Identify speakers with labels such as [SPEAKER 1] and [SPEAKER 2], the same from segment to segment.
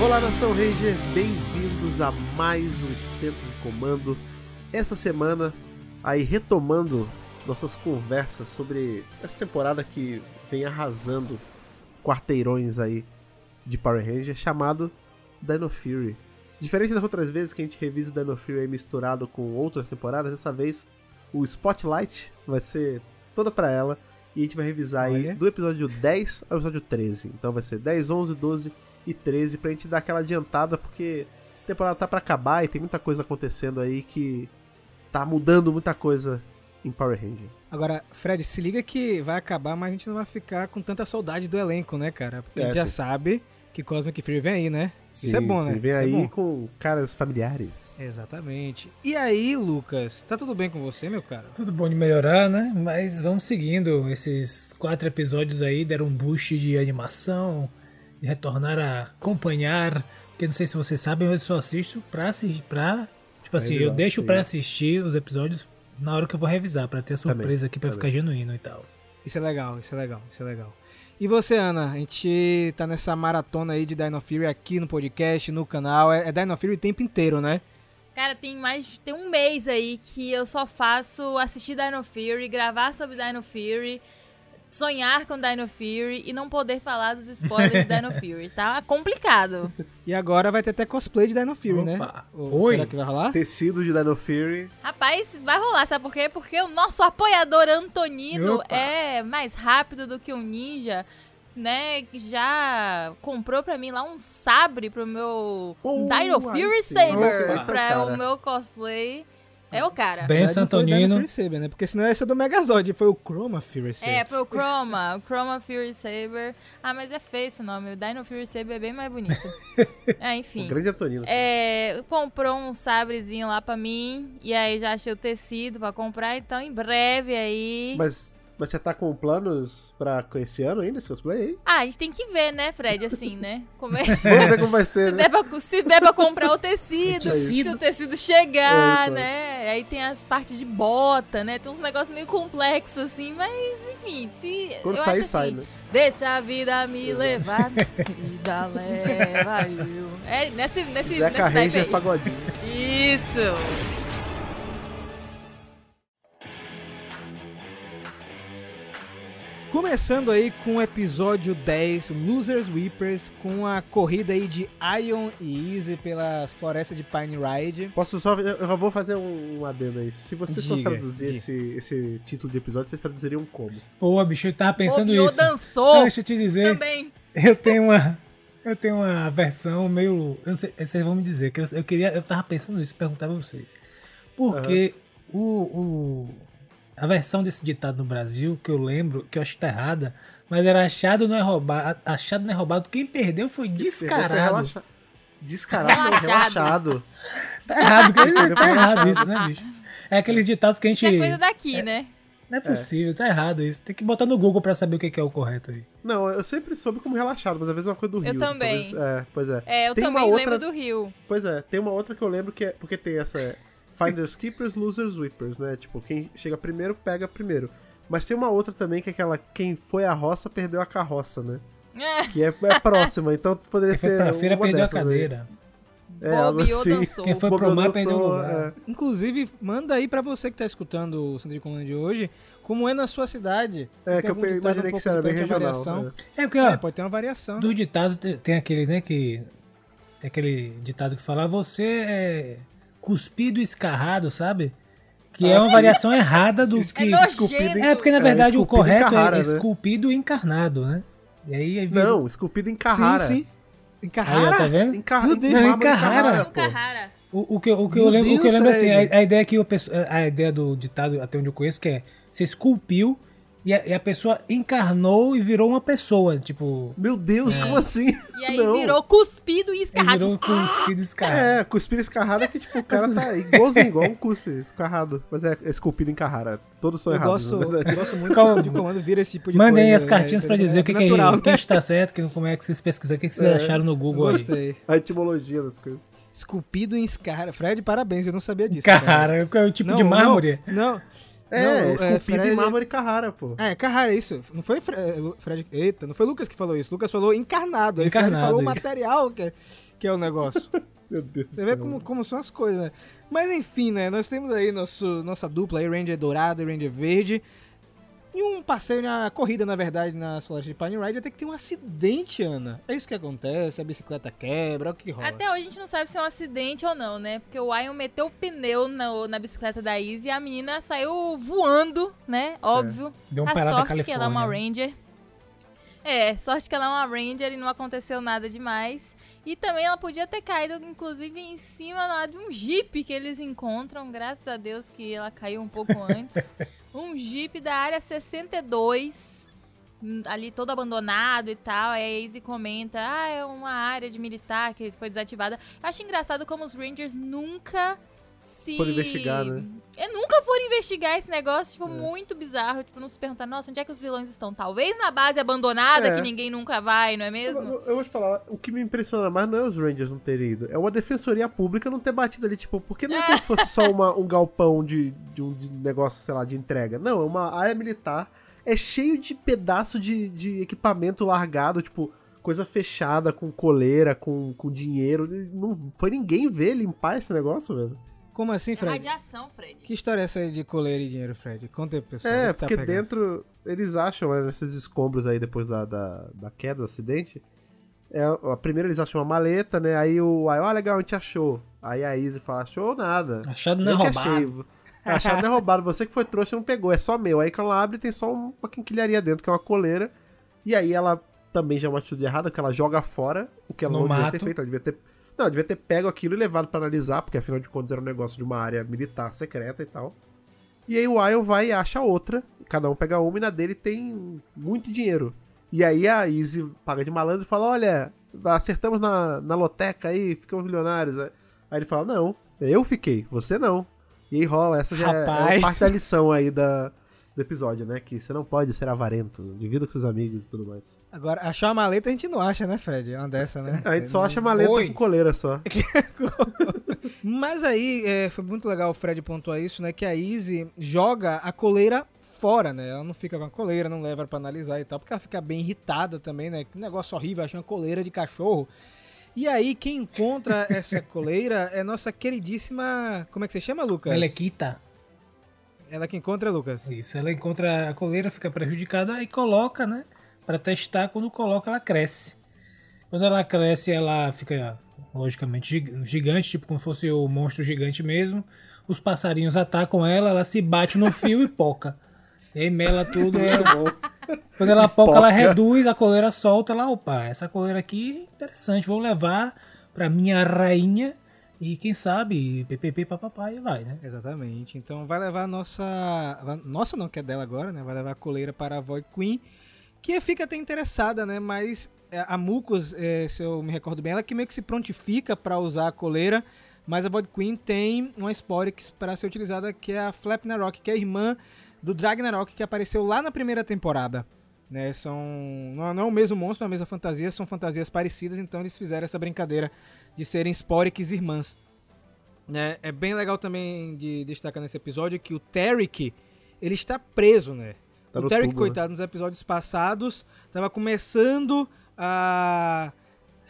[SPEAKER 1] Olá, Nação Ranger, bem-vindos a mais um Centro de Comando. Essa semana, aí retomando nossas conversas sobre essa temporada que vem arrasando quarteirões aí de Power Ranger, chamado Dino Fury. Diferente das outras vezes que a gente revisa o Dino Fury aí misturado com outras temporadas, dessa vez o Spotlight vai ser toda pra ela e a gente vai revisar aí
[SPEAKER 2] Olha.
[SPEAKER 1] do episódio 10 ao episódio 13. Então vai ser 10, 11, 12 e 13 pra gente dar aquela adiantada, porque a temporada tá pra acabar e tem muita coisa acontecendo aí que tá mudando muita coisa em Power Ranger.
[SPEAKER 2] Agora, Fred, se liga que vai acabar, mas a gente não vai ficar com tanta saudade do elenco, né, cara? Porque a gente
[SPEAKER 1] É,
[SPEAKER 2] já
[SPEAKER 1] sim.
[SPEAKER 2] sabe que Cosmic Fury vem aí, né? Isso é
[SPEAKER 1] Sim,
[SPEAKER 2] bom,
[SPEAKER 1] sim,
[SPEAKER 2] né?
[SPEAKER 1] Vem
[SPEAKER 2] Isso é
[SPEAKER 1] aí
[SPEAKER 2] bom.
[SPEAKER 1] com caras familiares.
[SPEAKER 2] Exatamente. E aí, Lucas, tá tudo bem com você, meu cara?
[SPEAKER 3] Tudo bom de melhorar, né? Mas vamos seguindo. Esses quatro episódios aí deram um boost de animação, retornar a acompanhar. Porque não sei se vocês sabem, eu só assisto pra assistir. Pra, tipo assim, eu deixo pra assistir os episódios na hora que eu vou revisar, pra ter a
[SPEAKER 1] Também,
[SPEAKER 3] surpresa aqui, pra ficar genuíno e tal.
[SPEAKER 2] Isso é legal, isso é legal, isso é legal. E você, Ana? A gente tá nessa maratona aí de Dino Fury aqui no podcast, no canal. É, é Dino Fury o tempo inteiro, né?
[SPEAKER 4] Cara, tem mais. Tem um mês aí que eu só faço assistir Dino Fury, gravar sobre Dino Fury, sonhar com Dino Fury e não poder falar dos spoilers de Dino Fury. Tá complicado.
[SPEAKER 2] E agora vai ter até cosplay de Dino Fury, né?
[SPEAKER 3] Opa.
[SPEAKER 2] Ou
[SPEAKER 3] Oi.
[SPEAKER 2] Será que vai rolar?
[SPEAKER 1] Tecido de Dino Fury.
[SPEAKER 4] Rapaz, vai rolar, sabe por quê? Porque o nosso apoiador Antonino
[SPEAKER 3] Opa.
[SPEAKER 4] é mais rápido do que um ninja. Né, que já comprou pra mim lá um sabre pro meu
[SPEAKER 1] Oh,
[SPEAKER 4] Dino Fury Saber
[SPEAKER 1] é
[SPEAKER 4] pra
[SPEAKER 1] cara.
[SPEAKER 4] o meu cosplay. É o cara.
[SPEAKER 3] Bem,
[SPEAKER 2] Na verdade, não foi Saber, né? Porque senão esse é do Megazord, foi o Chroma Fury Saber.
[SPEAKER 4] É, foi o Chroma, o Chroma Fury Saber. Ah, mas é feio esse nome, o Dino Fury Saber é bem mais bonito. é,
[SPEAKER 1] O
[SPEAKER 4] enfim.
[SPEAKER 1] grande Antonino.
[SPEAKER 4] É, comprou um sabrezinho lá pra mim, e aí já achei o tecido pra comprar, então em breve aí...
[SPEAKER 1] Mas, mas você tá com planos pra esse ano ainda, esse cosplay aí?
[SPEAKER 4] Ah, a gente tem que ver, né, Fred, assim, né? Como é...
[SPEAKER 1] Vamos ver como vai ser,
[SPEAKER 4] Se
[SPEAKER 1] né?
[SPEAKER 4] der, pra, se der pra comprar o tecido,
[SPEAKER 3] Tecido.
[SPEAKER 4] se o tecido chegar,
[SPEAKER 1] É,
[SPEAKER 4] né? Aí tem as partes de bota, né? Tem uns negócios meio complexos, assim, mas enfim, se.
[SPEAKER 1] Quando
[SPEAKER 4] eu
[SPEAKER 1] sair,
[SPEAKER 4] acho
[SPEAKER 1] sai,
[SPEAKER 4] assim,
[SPEAKER 1] né?
[SPEAKER 4] Deixa a vida me levar, vida leva eu. É, nesse, nesse,
[SPEAKER 1] Zeca
[SPEAKER 4] nesse
[SPEAKER 1] Ranger
[SPEAKER 4] aí.
[SPEAKER 1] Pagodinho.
[SPEAKER 4] Isso!
[SPEAKER 2] Começando aí com o episódio 10, Losers Weepers, com a corrida aí de Ion e Easy pelas florestas de Pine Ride.
[SPEAKER 1] Posso só. Eu já vou fazer um, um adendo aí. Se vocês fossem traduzir
[SPEAKER 2] diga.
[SPEAKER 1] esse, esse título de episódio, vocês traduziriam como?
[SPEAKER 3] Pô, bicho, eu tava pensando
[SPEAKER 4] Bobeou,
[SPEAKER 3] isso.
[SPEAKER 4] dançou
[SPEAKER 3] Deixa eu te dizer.
[SPEAKER 4] também.
[SPEAKER 3] Eu tenho uma. Eu tenho uma versão meio. Eu não sei, vocês vão me dizer. que Eu, queria. Eu tava pensando isso, perguntar pra vocês. Porque o, o. A versão desse ditado no Brasil, que eu lembro, que eu acho que tá errada, mas era achado não é roubado. Achado não é roubado. Quem perdeu foi descarado.
[SPEAKER 1] Descarado,
[SPEAKER 4] Relaxado.
[SPEAKER 1] relaxado.
[SPEAKER 3] Tá errado, tá errado isso, né, bicho? É aqueles ditados que a gente.
[SPEAKER 4] Isso é coisa daqui, né?
[SPEAKER 3] Não é possível, tá errado isso. Tem que botar no Google pra saber o que é o correto aí.
[SPEAKER 1] Não, eu sempre soube como relaxado, mas às vezes é uma coisa do
[SPEAKER 4] Eu
[SPEAKER 1] Rio.
[SPEAKER 4] também.
[SPEAKER 1] talvez- é, pois é.
[SPEAKER 4] É, eu
[SPEAKER 1] Tem uma
[SPEAKER 4] também
[SPEAKER 1] outra-
[SPEAKER 4] lembro do Rio.
[SPEAKER 1] Pois é, tem uma outra que eu lembro que é. Porque tem essa. É, Finders Keepers, Losers Whippers, né? Tipo, quem chega primeiro, pega primeiro. Mas tem uma outra também que é aquela. Quem foi a roça, perdeu a carroça, né?
[SPEAKER 4] É,
[SPEAKER 1] Que é, é próxima, então poderia
[SPEAKER 3] Quem foi
[SPEAKER 1] ser.
[SPEAKER 3] pra feira
[SPEAKER 1] uma
[SPEAKER 3] perdeu a
[SPEAKER 1] aí.
[SPEAKER 3] cadeira.
[SPEAKER 1] É,
[SPEAKER 4] bobeou,
[SPEAKER 1] assim.
[SPEAKER 4] dançou.
[SPEAKER 3] Quem foi pro mar perdeu o lugar.
[SPEAKER 1] é.
[SPEAKER 2] Inclusive, manda aí pra você que tá escutando o Centro de Comando de hoje, como é na sua cidade.
[SPEAKER 1] É, que eu imaginei
[SPEAKER 2] um
[SPEAKER 1] que isso
[SPEAKER 2] pouco
[SPEAKER 1] era bem regional.
[SPEAKER 2] variação?
[SPEAKER 1] é.
[SPEAKER 3] É porque,
[SPEAKER 2] É,
[SPEAKER 3] ó,
[SPEAKER 2] pode ter uma variação.
[SPEAKER 3] Do ditado tem, tem aquele, né, que. Tem aquele ditado que fala, você é cuspido e escarrado, sabe? Que
[SPEAKER 1] Ah,
[SPEAKER 3] é uma
[SPEAKER 1] sim.
[SPEAKER 3] variação errada do
[SPEAKER 4] É
[SPEAKER 3] que.
[SPEAKER 4] nojento.
[SPEAKER 3] É, porque na
[SPEAKER 1] É,
[SPEAKER 3] verdade o
[SPEAKER 1] esculpido em
[SPEAKER 3] correto
[SPEAKER 1] Carrara,
[SPEAKER 3] é
[SPEAKER 1] né?
[SPEAKER 3] esculpido e encarnado, né? E aí, aí vira-
[SPEAKER 1] Não, esculpido em Carrara.
[SPEAKER 2] Sim, sim. Em
[SPEAKER 3] Aí, tá vendo?
[SPEAKER 1] Em, Car...
[SPEAKER 2] Meu
[SPEAKER 1] em
[SPEAKER 2] Deus,
[SPEAKER 1] mármore
[SPEAKER 3] em Carrara.
[SPEAKER 1] pô.
[SPEAKER 4] Um Carrara.
[SPEAKER 3] O, o que, eu- o que
[SPEAKER 2] Meu
[SPEAKER 3] eu lembro, o que eu
[SPEAKER 2] Deus,
[SPEAKER 3] lembro assim, a, a ideia que o a ideia do ditado, até onde eu conheço, que é você esculpiu e a, e a pessoa encarnou e virou uma pessoa, tipo.
[SPEAKER 1] Meu Deus,
[SPEAKER 3] É.
[SPEAKER 1] como assim?
[SPEAKER 4] E aí
[SPEAKER 1] Não.
[SPEAKER 4] virou cuspido e escarrado.
[SPEAKER 3] virou cuspido escarrado.
[SPEAKER 1] É, cuspir escarrado é que tipo, o cara tá igualzinho, igual um cuspe escarrado. Mas é esculpido em Carrara. Todos estão errados.
[SPEAKER 2] gosto, eu gosto muito
[SPEAKER 3] Qual-
[SPEAKER 2] de comando vira esse tipo de
[SPEAKER 3] Mandem aí
[SPEAKER 2] coisa.
[SPEAKER 3] as cartinhas
[SPEAKER 2] é,
[SPEAKER 3] pra dizer o que, que, é,
[SPEAKER 2] natural,
[SPEAKER 3] o que
[SPEAKER 2] né?
[SPEAKER 3] está certo, que, como é que vocês pesquisaram, o que, que vocês
[SPEAKER 1] É.
[SPEAKER 3] acharam no Google aí.
[SPEAKER 2] Gostei.
[SPEAKER 1] A etimologia das coisas.
[SPEAKER 2] Esculpido em escara. Fred, parabéns, eu não sabia disso.
[SPEAKER 3] Cara, qual é o tipo
[SPEAKER 2] Não,
[SPEAKER 3] de mármore?
[SPEAKER 2] Não, não.
[SPEAKER 1] É,
[SPEAKER 2] Não,
[SPEAKER 1] esculpido
[SPEAKER 2] Fred-
[SPEAKER 1] em mármore Carrara, pô.
[SPEAKER 2] É, Carrara, isso. Não foi Fre- Lu- Fred. Eita, não foi Lucas que falou isso. Lucas falou encarnado.
[SPEAKER 3] Encarnado,
[SPEAKER 2] Fred falou o material que é. que é o negócio.
[SPEAKER 1] Meu Deus
[SPEAKER 2] Você vê como, como são as coisas, né? Mas enfim, né? Nós temos aí nosso, nossa dupla aí, Ranger Dourado e Ranger Verde. E um passeio, na corrida, na verdade, na floresta de Pine Ride, até que tem um acidente, Ana. É isso que acontece, a bicicleta quebra, é o que rola.
[SPEAKER 4] Até hoje a gente não sabe se é um acidente ou não, né? Porque o Ion meteu o pneu na, na bicicleta da Izzy e a menina saiu voando, né? Óbvio.
[SPEAKER 3] Deu uma
[SPEAKER 4] a sorte que ela é uma. Ranger. É, sorte que ela é uma Ranger e não aconteceu nada demais. E também ela podia ter caído, inclusive, em cima de um Jeep que eles encontram. Graças a Deus que ela caiu um pouco antes. um Jeep da área 62, hum, ali todo abandonado e tal. Aí a Izzy comenta, ah, é uma área de militar que foi desativada. Eu acho engraçado como os Rangers nunca se...
[SPEAKER 1] Foram investigar, né?
[SPEAKER 4] É, nunca foram investigar esse negócio, tipo,
[SPEAKER 1] É.
[SPEAKER 4] muito bizarro. Tipo, não se perguntar, nossa, onde é que os vilões estão? Talvez na base abandonada,
[SPEAKER 1] É.
[SPEAKER 4] que ninguém nunca vai, não é
[SPEAKER 1] Eu,
[SPEAKER 4] mesmo?
[SPEAKER 1] eu- eu vou te falar, o que me impressiona mais não é os Rangers não terem ido, é uma defensoria pública não ter batido ali, tipo, porque não é como se fosse só uma- um galpão de, de um de negócio, sei lá, de entrega. Não, é uma área militar, é cheio de pedaço de, de equipamento largado, tipo, coisa fechada, com coleira, com, com dinheiro. Não foi ninguém ver limpar esse negócio, velho.
[SPEAKER 2] Como assim,
[SPEAKER 4] É
[SPEAKER 2] Fred?
[SPEAKER 4] radiação, Fred.
[SPEAKER 2] Que história é essa aí de coleira e dinheiro, Fred? Conta aí, pessoal.
[SPEAKER 1] É,
[SPEAKER 2] tá
[SPEAKER 1] porque
[SPEAKER 2] pegando?
[SPEAKER 1] dentro eles acham, né, nesses escombros aí depois da, da, da queda, do acidente. É, a primeira eles acham uma maleta, né? Aí o aí, ó, legal, a gente achou. Aí a Izzy fala, achou nada.
[SPEAKER 3] Achado não é
[SPEAKER 1] que
[SPEAKER 3] roubado.
[SPEAKER 1] achei. É, achado não é roubado. Você que foi trouxa não pegou, é só meu. Aí quando ela abre, tem só um- uma quinquilharia dentro, que é uma coleira. E aí ela também já é uma atitude errada, porque ela joga fora o que ela
[SPEAKER 3] No
[SPEAKER 1] não devia
[SPEAKER 3] mato.
[SPEAKER 1] ter feito. Ela devia ter. Não, devia ter pego aquilo e levado pra analisar, porque afinal de contas era um negócio de uma área militar secreta e tal. E aí o Ion vai e acha outra, cada um pega uma e na dele tem muito dinheiro. E aí a Izzy paga de malandro e fala: Olha, acertamos na, na loteca aí, ficamos milionários. Aí ele fala: Não, eu fiquei, você não. E aí rola, essa já é- é,
[SPEAKER 2] Rapaz.
[SPEAKER 1] parte da lição aí da, do episódio, né? Que você não pode ser avarento, divida com seus amigos e tudo mais.
[SPEAKER 2] Agora, achar uma maleta a gente não acha, né, Fred? É uma dessa, né?
[SPEAKER 1] A gente só acha maleta
[SPEAKER 3] Oi.
[SPEAKER 1] com coleira só.
[SPEAKER 2] Mas aí, é, foi muito legal o Fred pontuar isso, né? Que a Izzy joga a coleira fora, né? Ela não fica com a coleira, não leva pra analisar e tal, porque ela fica bem irritada também, né? Que negócio horrível, achando coleira de cachorro. E aí, quem encontra essa coleira é nossa queridíssima. Como é que você chama, Lucas?
[SPEAKER 3] Melequita.
[SPEAKER 2] Ela que encontra, Lucas.
[SPEAKER 3] Isso, ela encontra a coleira, fica prejudicada e coloca, né? Pra testar, quando coloca, ela cresce. Quando ela cresce, ela fica, logicamente, gig- gigante, tipo como fosse o monstro gigante mesmo. Os passarinhos atacam ela, ela se bate no fio e poca. E aí mela tudo. é- Quando ela poca, ela
[SPEAKER 1] Poca.
[SPEAKER 3] reduz, a coleira solta. Ela, opa, essa coleira aqui é interessante, vou levar pra minha rainha. E quem sabe, ppp, papapá, e vai, né?
[SPEAKER 2] Exatamente. Então vai levar a nossa. Nossa, não, que é dela agora, né? Vai levar a coleira para a Void Queen, que fica até interessada, né? Mas é, a Mucos, é, se eu me recordo bem, ela que meio que se prontifica para usar a coleira. Mas a Void Queen tem uma Sporix para ser utilizada, que é a Flapnarok, que é a irmã do Dragnarok, que apareceu lá na primeira temporada. Né, são não, não é o mesmo monstro, não é a mesma fantasia, são fantasias parecidas, então eles fizeram essa brincadeira de serem Sporix irmãs. Né? É bem legal também de destacar nesse episódio que o Tarek, ele está preso, né?
[SPEAKER 1] Tá
[SPEAKER 2] o Tarek,
[SPEAKER 1] tubo, né?
[SPEAKER 2] coitado, nos episódios passados, estava começando a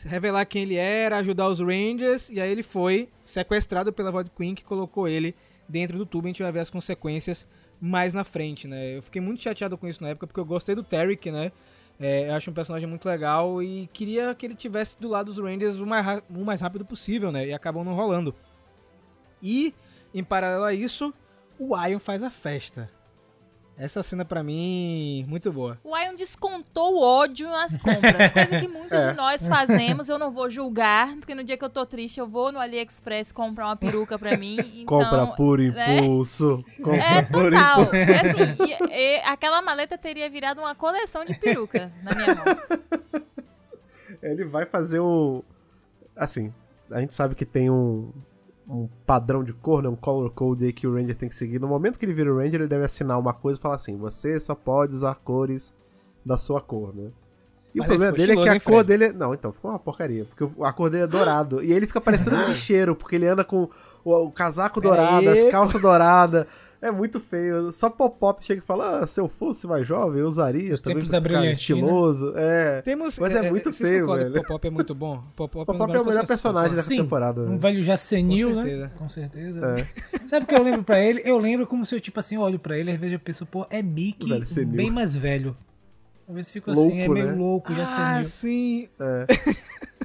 [SPEAKER 2] revelar quem ele era, ajudar os Rangers, e aí ele foi sequestrado pela Void Queen, que colocou ele dentro do tubo, a gente vai ver as consequências mais na frente, né? Eu fiquei muito chateado com isso na época, porque eu gostei do Tarek, né? É, eu acho um personagem muito legal e queria que ele tivesse do lado dos Rangers o mais, o mais rápido possível, né? E acabou não rolando. E, em paralelo a isso, o Ion faz a festa. Essa cena pra mim, muito boa.
[SPEAKER 4] O Ion descontou o ódio nas compras, coisa que muitos
[SPEAKER 1] É.
[SPEAKER 4] de nós fazemos. Eu não vou julgar, porque no dia que eu tô triste, eu vou no AliExpress comprar uma peruca pra mim. Então,
[SPEAKER 1] Compra por
[SPEAKER 4] né?
[SPEAKER 1] impulso. Compra
[SPEAKER 4] É,
[SPEAKER 1] por
[SPEAKER 4] total.
[SPEAKER 1] impulso.
[SPEAKER 4] Assim, e- e aquela maleta teria virado uma coleção de peruca na minha mão.
[SPEAKER 1] Ele vai fazer o. Assim, a gente sabe que tem um, um padrão de cor, né? Um color code aí que o Ranger tem que seguir. No momento que ele vira o Ranger, ele deve assinar uma coisa e falar assim: você só pode usar cores da sua cor, né? E
[SPEAKER 2] Mas
[SPEAKER 1] o problema dele é que a cor dele é. Não, então, ficou uma porcaria. Porque a cor dele é dourado. e ele fica parecendo um bicheiro, porque ele anda com o, o casaco dourado,
[SPEAKER 2] aí.
[SPEAKER 1] as calças douradas. É muito feio. Só Pop-Pop chega e fala: ah, se eu fosse mais jovem, eu usaria
[SPEAKER 3] Os
[SPEAKER 1] também
[SPEAKER 3] tempos da brilhantina.
[SPEAKER 1] estiloso. É.
[SPEAKER 2] Temos,
[SPEAKER 1] Mas é muito
[SPEAKER 2] vocês
[SPEAKER 1] feio,
[SPEAKER 2] concordam que
[SPEAKER 1] velho.
[SPEAKER 2] Pop-Pop é muito bom. Pop-Pop
[SPEAKER 1] Pop-Pop é o melhor personagem dessa
[SPEAKER 3] Sim,
[SPEAKER 1] temporada.
[SPEAKER 3] Um
[SPEAKER 1] né?
[SPEAKER 3] velho já senil,
[SPEAKER 2] Com
[SPEAKER 3] né? Com certeza.
[SPEAKER 1] É.
[SPEAKER 3] Sabe o que eu lembro pra ele? Eu lembro como se eu, tipo assim, olho pra ele, às vezes eu penso, pô, é Mickey
[SPEAKER 1] Velho senil.
[SPEAKER 3] bem mais velho. Às vezes fico
[SPEAKER 1] Louco,
[SPEAKER 3] assim, é meio
[SPEAKER 1] né?
[SPEAKER 3] louco, já
[SPEAKER 2] Ah,
[SPEAKER 3] senil.
[SPEAKER 2] sim.
[SPEAKER 1] É.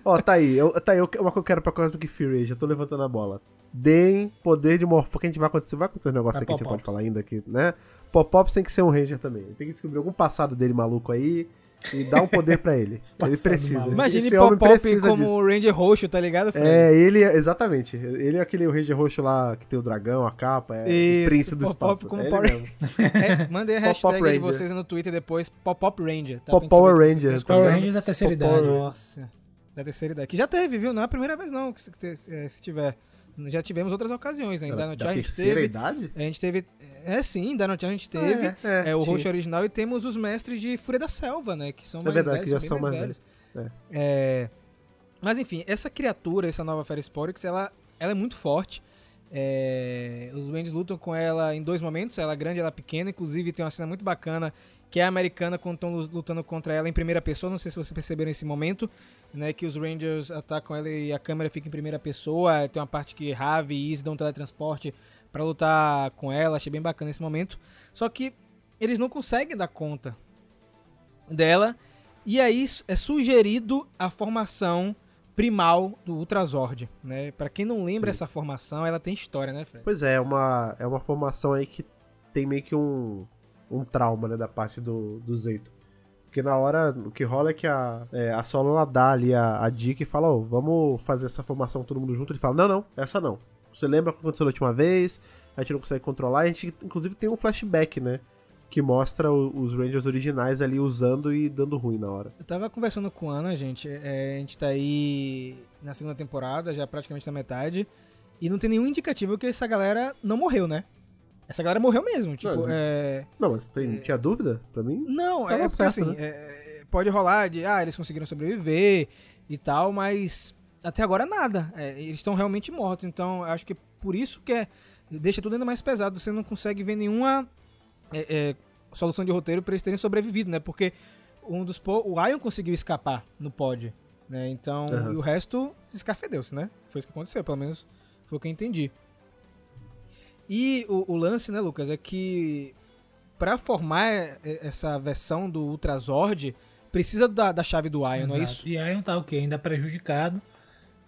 [SPEAKER 1] Ó, tá aí. Eu, tá aí eu- uma que eu quero pra Cosmic Fury. Já tô levantando a bola. Deem poder de morfo. Que a gente vai acontecer. Vai acontecer um negócio
[SPEAKER 3] Pra
[SPEAKER 1] aí que a gente não pode falar ainda aqui, né? Pop-Pops tem que ser um Ranger também. Tem que descobrir algum passado dele maluco aí e dar um poder pra ele. ele precisa.
[SPEAKER 2] Imagine
[SPEAKER 1] esse
[SPEAKER 2] Pop-Pop
[SPEAKER 1] precisa
[SPEAKER 2] como
[SPEAKER 1] disso.
[SPEAKER 2] o Ranger roxo, tá ligado, Fred?
[SPEAKER 1] É, ele, exatamente. Ele é aquele Ranger roxo lá que tem o dragão, a capa, é
[SPEAKER 2] Isso,
[SPEAKER 1] o príncipe do
[SPEAKER 2] Pop-Pop
[SPEAKER 1] espaço.
[SPEAKER 2] como
[SPEAKER 1] É
[SPEAKER 2] Power-. É, mandem a
[SPEAKER 1] Pop-Pop
[SPEAKER 2] hashtag de
[SPEAKER 1] Ranger.
[SPEAKER 2] vocês no Twitter depois, Pop-Pop Ranger. Tá?
[SPEAKER 1] Pop- Power Ranger.
[SPEAKER 3] Power. Rangers da terceira idade.
[SPEAKER 2] Nossa, da terceira idade. Que já teve, viu? Não é a primeira vez não, que se, que se- é, se tiver. Já tivemos outras ocasiões, né? Em
[SPEAKER 1] Da, da
[SPEAKER 2] Charge a gente
[SPEAKER 1] terceira
[SPEAKER 2] teve.
[SPEAKER 1] idade?
[SPEAKER 2] A gente teve. É sim, Dino Charge a gente teve.
[SPEAKER 1] É, é,
[SPEAKER 2] É, o roxo original e temos os mestres de Fúria da Selva, né? Que são
[SPEAKER 1] É
[SPEAKER 2] mais
[SPEAKER 1] verdade,
[SPEAKER 2] velhos,
[SPEAKER 1] que já são mais
[SPEAKER 2] velhos. É, Mas enfim, essa criatura, essa nova Ferisporix, ela, ela é muito forte. É, Os Rangers lutam com ela em dois momentos, ela é grande e ela é pequena. Inclusive tem uma cena muito bacana que é a americana quando estão lutando contra ela em primeira pessoa. Não sei se vocês perceberam nesse momento, né? Que os Rangers atacam ela e a câmera fica em primeira pessoa. Tem uma parte que Ravi e Izzy dão teletransporte pra lutar com ela. Achei bem bacana esse momento. Só que eles não conseguem dar conta dela. E aí é sugerido a formação primal do Ultrazord, né? Para quem não lembra
[SPEAKER 1] Sim.
[SPEAKER 2] essa formação, ela tem história, né, Fred?
[SPEAKER 1] Pois é, é uma, é uma formação aí que tem meio que um, um trauma, né, da parte do, do Zeito. Porque na hora, o que rola é que a, é, a Solo ela dá ali a, a dica e fala, ó, vamos fazer essa formação todo mundo junto. Ele fala, não, não, essa não. Você lembra o que aconteceu da última vez? A gente não consegue controlar. A gente, inclusive, tem um flashback, né? Que mostra os Rangers originais ali usando e dando ruim na hora.
[SPEAKER 2] Eu tava conversando com a Ana, gente. é, a gente tá aí na segunda temporada, já praticamente na metade. E não tem nenhum indicativo que essa galera não morreu, né? Essa galera morreu mesmo. Tipo,
[SPEAKER 1] Não,
[SPEAKER 2] é.
[SPEAKER 1] Não, mas tem, tinha dúvida pra mim?
[SPEAKER 2] Não, é
[SPEAKER 1] certo,
[SPEAKER 2] assim,
[SPEAKER 1] né?
[SPEAKER 2] é, pode rolar de, ah, eles conseguiram sobreviver e tal, mas até agora nada. É, eles estão realmente mortos, então acho que por isso que é, deixa tudo ainda mais pesado. Você não consegue ver nenhuma é, é, solução de roteiro para eles terem sobrevivido, né? Porque um dos o Ion conseguiu escapar no pod, né? Então,
[SPEAKER 1] Aham.
[SPEAKER 2] e o resto se escafedeu-se, né? Foi isso que aconteceu, pelo menos foi o que eu entendi. E o, o lance, né, Lucas, é que para formar essa versão do Ultrazord, precisa da, da chave do Ion, não é
[SPEAKER 3] Exato.
[SPEAKER 2] isso?
[SPEAKER 3] E Ion tá o quê? Ainda prejudicado,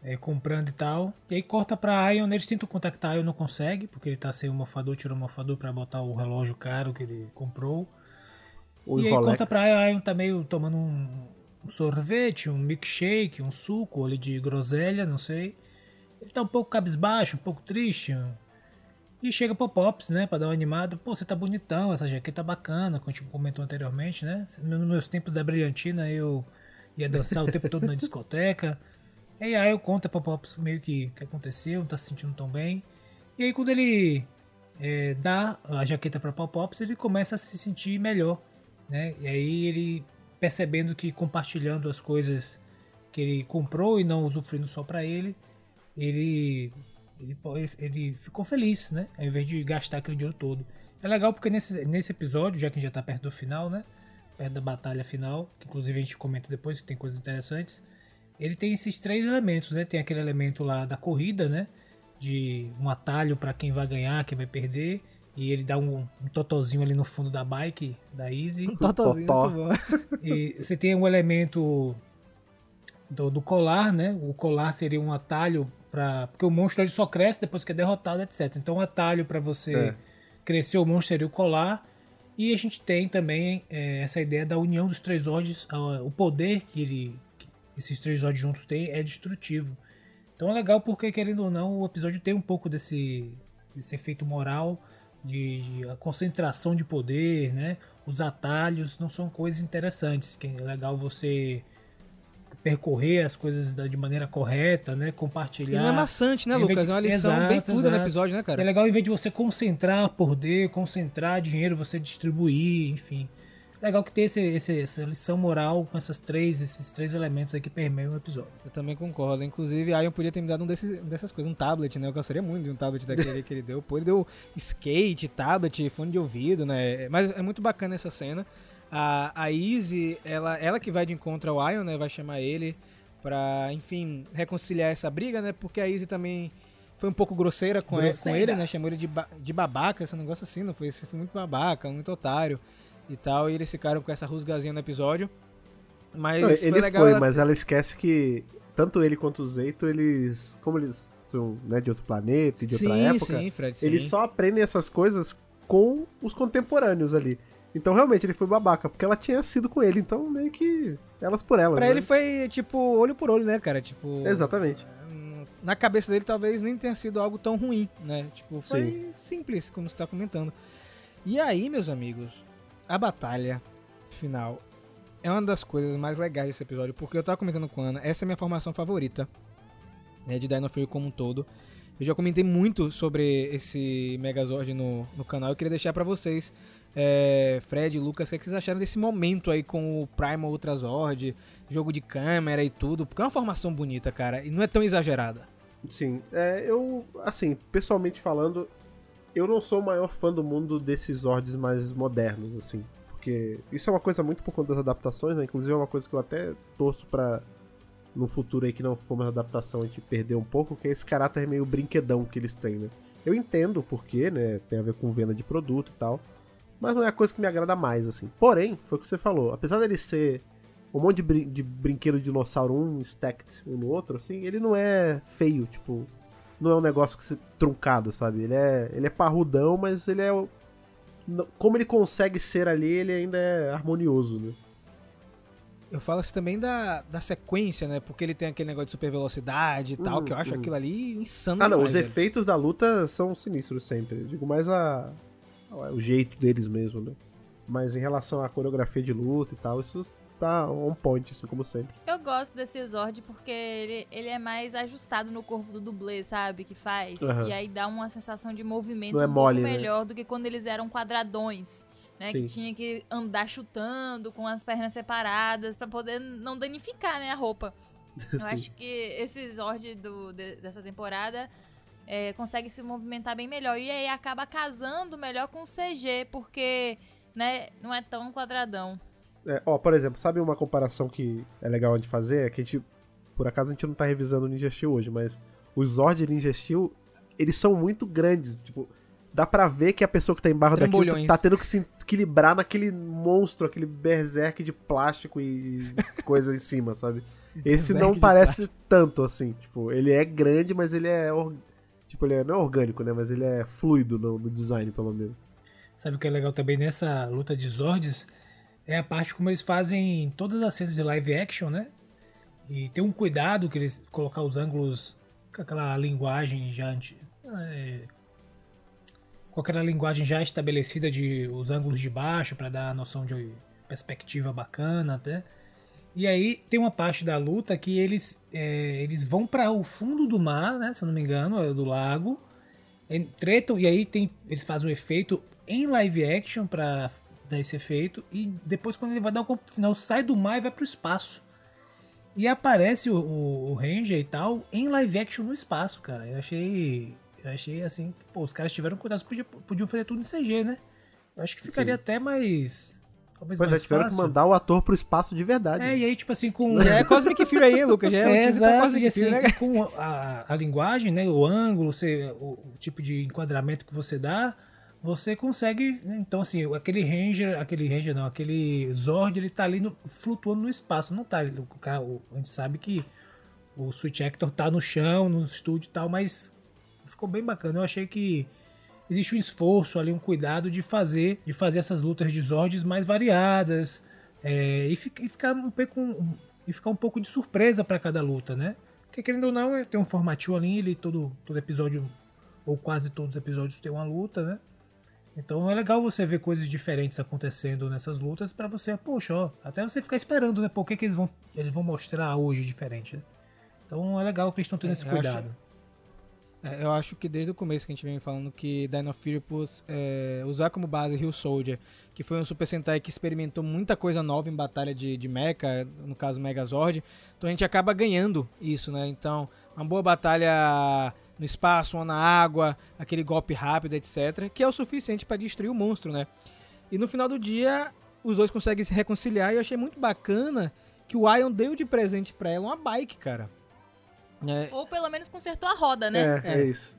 [SPEAKER 3] é, comprando e tal. E aí corta pra Ion, eles tentam contactar Ion, não consegue, porque ele tá sem o morfador, tirou o morfador pra botar o relógio caro que ele comprou.
[SPEAKER 1] O
[SPEAKER 3] e aí
[SPEAKER 1] Rolex.
[SPEAKER 3] corta pra Ion, Ion tá meio tomando um, um sorvete, um milkshake, um suco ali de groselha, não sei. Ele tá um pouco cabisbaixo, um pouco triste. E chega pro Pops, né, pra dar uma animada. Pô, você tá bonitão, essa jaqueta bacana, como a gente comentou anteriormente, né? Nos meus tempos da brilhantina eu ia dançar o tempo todo na discoteca. E aí eu conta pro Pops meio que o que aconteceu, não tá se sentindo tão bem. E aí quando ele é, dá a jaqueta pra Pops, ele começa a se sentir melhor, né? E aí ele percebendo que compartilhando as coisas que ele comprou e não usufruindo só pra ele, ele ele, ele- ficou feliz, né? Ao invés de gastar aquele dinheiro todo. É legal porque nesse, nesse episódio, já que a gente já tá perto do final, né? Perto da batalha final, que inclusive a gente comenta depois que tem coisas interessantes. Ele tem esses três elementos, né? Tem aquele elemento lá da corrida, né? De um atalho para quem vai ganhar, quem vai perder. E ele dá um, um totozinho ali no fundo da bike, da Easy.
[SPEAKER 2] Um totozinho,
[SPEAKER 1] Totó.
[SPEAKER 2] bom.
[SPEAKER 3] E você tem um elemento do, do colar, né? O colar seria um atalho para porque o monstro ele só cresce depois que é derrotado, etc. Então, um atalho para você
[SPEAKER 1] É.
[SPEAKER 3] crescer o monstro seria o colar. E a gente tem também é, essa ideia da união dos três a- o poder que, ele, que esses três Zords juntos têm é destrutivo. Então é legal porque, querendo ou não, o episódio tem um pouco desse, desse efeito moral, de, de a concentração de poder, né? Os atalhos não são coisas interessantes. Que é legal você percorrer as coisas da- de maneira correta, né?
[SPEAKER 2] E
[SPEAKER 3] Compartilhar.
[SPEAKER 2] não é maçante, né, Lucas?
[SPEAKER 3] de-
[SPEAKER 2] É uma lição
[SPEAKER 3] Exato,
[SPEAKER 2] bem fluida no episódio, né, cara?
[SPEAKER 3] É legal, em vez de você concentrar poder, concentrar dinheiro, você distribuir, enfim. legal que tem esse, esse- essa lição moral com essas três, esses três elementos aí que permeiam o episódio.
[SPEAKER 2] Eu também concordo. Inclusive, a Ion podia ter me dado um desses, dessas coisas, um tablet, né? Eu gostaria muito de um tablet daquele que ele deu. Pô, ele deu skate, tablet, fone de ouvido, né? Mas é muito bacana essa cena. A, a Izzy, ela, ela que vai de encontro ao Ion, né? Vai chamar ele pra, enfim, reconciliar essa briga, né? Porque a Izzy também foi um pouco grosseira com, ele- com
[SPEAKER 3] Grosseira.
[SPEAKER 2] ele, né? Chamou ele de, ba- de babaca, esse negócio assim, não foi? Foi muito babaca, muito otário e tal. E eles ficaram com essa rusgazinha no episódio. Mas
[SPEAKER 1] Não,
[SPEAKER 2] foi
[SPEAKER 1] ele
[SPEAKER 2] legal
[SPEAKER 1] foi,
[SPEAKER 2] ela
[SPEAKER 1] mas ela esquece que tanto ele quanto o Zeito, eles. Como eles são né, de outro planeta e de outra
[SPEAKER 2] sim,
[SPEAKER 1] época,
[SPEAKER 2] sim, Fred, sim.
[SPEAKER 1] eles só aprendem essas coisas com os contemporâneos ali. Então realmente ele foi babaca, porque ela tinha sido com ele, então meio que elas por elas.
[SPEAKER 2] Pra
[SPEAKER 1] né?
[SPEAKER 2] ele foi, tipo, olho por olho, né, cara? Tipo.
[SPEAKER 1] Exatamente.
[SPEAKER 2] Na cabeça dele talvez nem tenha sido algo tão ruim, né? Tipo, foi simples, como você tá comentando. E aí, meus amigos, a batalha final é uma das coisas mais legais desse episódio, porque eu tava comentando com a Ana, essa é a minha formação favorita, né, de Dino Fury como um todo. Eu já comentei muito sobre esse Megazord no, no canal, eu queria deixar pra vocês, é, Fred, Lucas, o que, é que vocês acharam desse momento aí com o Primal Ultrazord, jogo de câmera e tudo, porque é uma formação bonita, cara, e não é tão exagerada.
[SPEAKER 1] Sim. É, eu, assim, pessoalmente falando, eu não sou o maior fã do mundo desses Zords mais modernos, assim. Porque isso é uma coisa muito por conta das adaptações, né? Inclusive é uma coisa que eu até torço pra no futuro aí que não for uma adaptação a gente perder um pouco, que é esse caráter meio brinquedão que eles têm, né? Eu entendo o porquê, né? Tem a ver com venda de produto e tal. Mas não é a coisa que me agrada mais, assim. Porém, foi o que você falou. Apesar dele ser um monte de, brin de brinquedo de dinossauro, um stacked um no outro, assim, ele não é feio, tipo. Não é um negócio que se, truncado, sabe? Ele é, ele é parrudão, mas ele é. Como ele consegue ser ali, ele ainda é harmonioso, né?
[SPEAKER 2] Eu falo assim também da, da sequência, né? Porque ele tem aquele negócio de super velocidade e tal,
[SPEAKER 1] Uhum,
[SPEAKER 2] que eu acho
[SPEAKER 1] uhum.
[SPEAKER 2] aquilo ali insano
[SPEAKER 1] Ah, não,
[SPEAKER 2] demais,
[SPEAKER 1] os
[SPEAKER 2] velho.
[SPEAKER 1] efeitos da luta são sinistros sempre. Eu digo mais a. o jeito deles mesmo, né? Mas em relação à coreografia de luta e tal, isso tá on point, assim como sempre.
[SPEAKER 4] Eu gosto desse Zord porque ele, ele é mais ajustado no corpo do dublê, sabe? Que faz.
[SPEAKER 1] Aham.
[SPEAKER 4] E aí dá uma sensação de movimento
[SPEAKER 1] Não é
[SPEAKER 4] um
[SPEAKER 1] mole,
[SPEAKER 4] pouco
[SPEAKER 1] né?
[SPEAKER 4] melhor do que quando eles eram quadradões. Né, que tinha que andar chutando com as pernas separadas pra poder não danificar né, a roupa. Eu acho que esse Zord do, de- dessa temporada é, consegue se movimentar bem melhor. E aí acaba casando melhor com o CG, porque né, não é tão quadradão.
[SPEAKER 1] É, ó, por exemplo, sabe uma comparação que é legal de fazer? É que a gente, por acaso, a gente não tá revisando o Ninja Steel hoje, mas os Zord e Ninja Steel, eles são muito grandes. Tipo, dá pra ver que a pessoa que tá embaixo daquilo tá tendo que se equilibrar naquele monstro, aquele berserk de plástico e coisa em cima, sabe? Esse não parece tanto assim. Tipo, ele é grande, mas ele é. Tipo, ele é, não é orgânico, né? Mas ele é fluido no, no design, pelo menos.
[SPEAKER 3] Sabe o que é legal também nessa luta de Zords? É a parte como eles fazem todas as cenas de live action, né? E tem um cuidado que eles colocar os ângulos com aquela linguagem já é, com aquela linguagem já estabelecida de os ângulos de baixo para dar a noção de perspectiva bacana até. E aí tem uma parte da luta que eles é, eles vão para o fundo do mar, né? Se eu não me engano, é do lago. Tretam e aí tem eles fazem um efeito em live action para dar esse efeito e depois quando ele vai dar o final sai do mar e vai pro espaço. E aparece o, o, o Ranger e tal em live action no espaço, cara. Eu achei. Eu achei assim, pô, os caras tiveram cuidado, podiam, podiam fazer tudo em CG, né? Eu acho que ficaria
[SPEAKER 1] Sim.
[SPEAKER 3] até mais. Talvez
[SPEAKER 1] Pois é,
[SPEAKER 3] mais
[SPEAKER 1] tiveram
[SPEAKER 3] fácil.
[SPEAKER 1] que mandar o ator pro espaço de verdade.
[SPEAKER 3] É, e aí, tipo assim, com.
[SPEAKER 2] Já é Cosmic Fury aí, Lucas. Já é,
[SPEAKER 3] É, exato,
[SPEAKER 2] Cosmic
[SPEAKER 3] e assim,
[SPEAKER 2] Fury, né?
[SPEAKER 3] com a, a linguagem, né, o ângulo, você, o, o tipo de enquadramento que você dá, você consegue, né, então assim, aquele Ranger, aquele Ranger não, aquele Zord, ele tá ali no- flutuando no espaço, não tá, o a gente sabe que o Switch Actor tá no chão, no estúdio e tal, mas ficou bem bacana, eu achei que existe um esforço ali, um cuidado de fazer, de fazer essas lutas de Zords mais variadas, é, e, fi- e ficar um pouco e ficar um pouco de surpresa para cada luta, né? Porque querendo ou não, tem um formatinho ali, ele todo, todo episódio, ou quase todos os episódios tem uma luta, né? Então é legal você ver coisas diferentes acontecendo nessas lutas para você, poxa, ó, até você ficar esperando, né? Por que, que eles, vão, eles vão mostrar hoje diferente, né? Então é legal que eles estão tendo
[SPEAKER 2] É,
[SPEAKER 3] esse cuidado.
[SPEAKER 2] É, eu acho que desde o começo que a gente vem falando que Dino Fury, é, usar como base Hill Soldier, que foi um Super Sentai que experimentou muita coisa nova em batalha de, de mecha, no caso Megazord, então a gente acaba ganhando isso, né? Então, uma boa batalha no espaço, uma na água, aquele golpe rápido, etc., que é o suficiente para destruir o monstro, né? E no final do dia, os dois conseguem se reconciliar e eu achei muito bacana que o Ion deu de presente para ela uma bike, cara.
[SPEAKER 4] É. Ou pelo menos consertou a roda, né?
[SPEAKER 1] É, é, é, isso.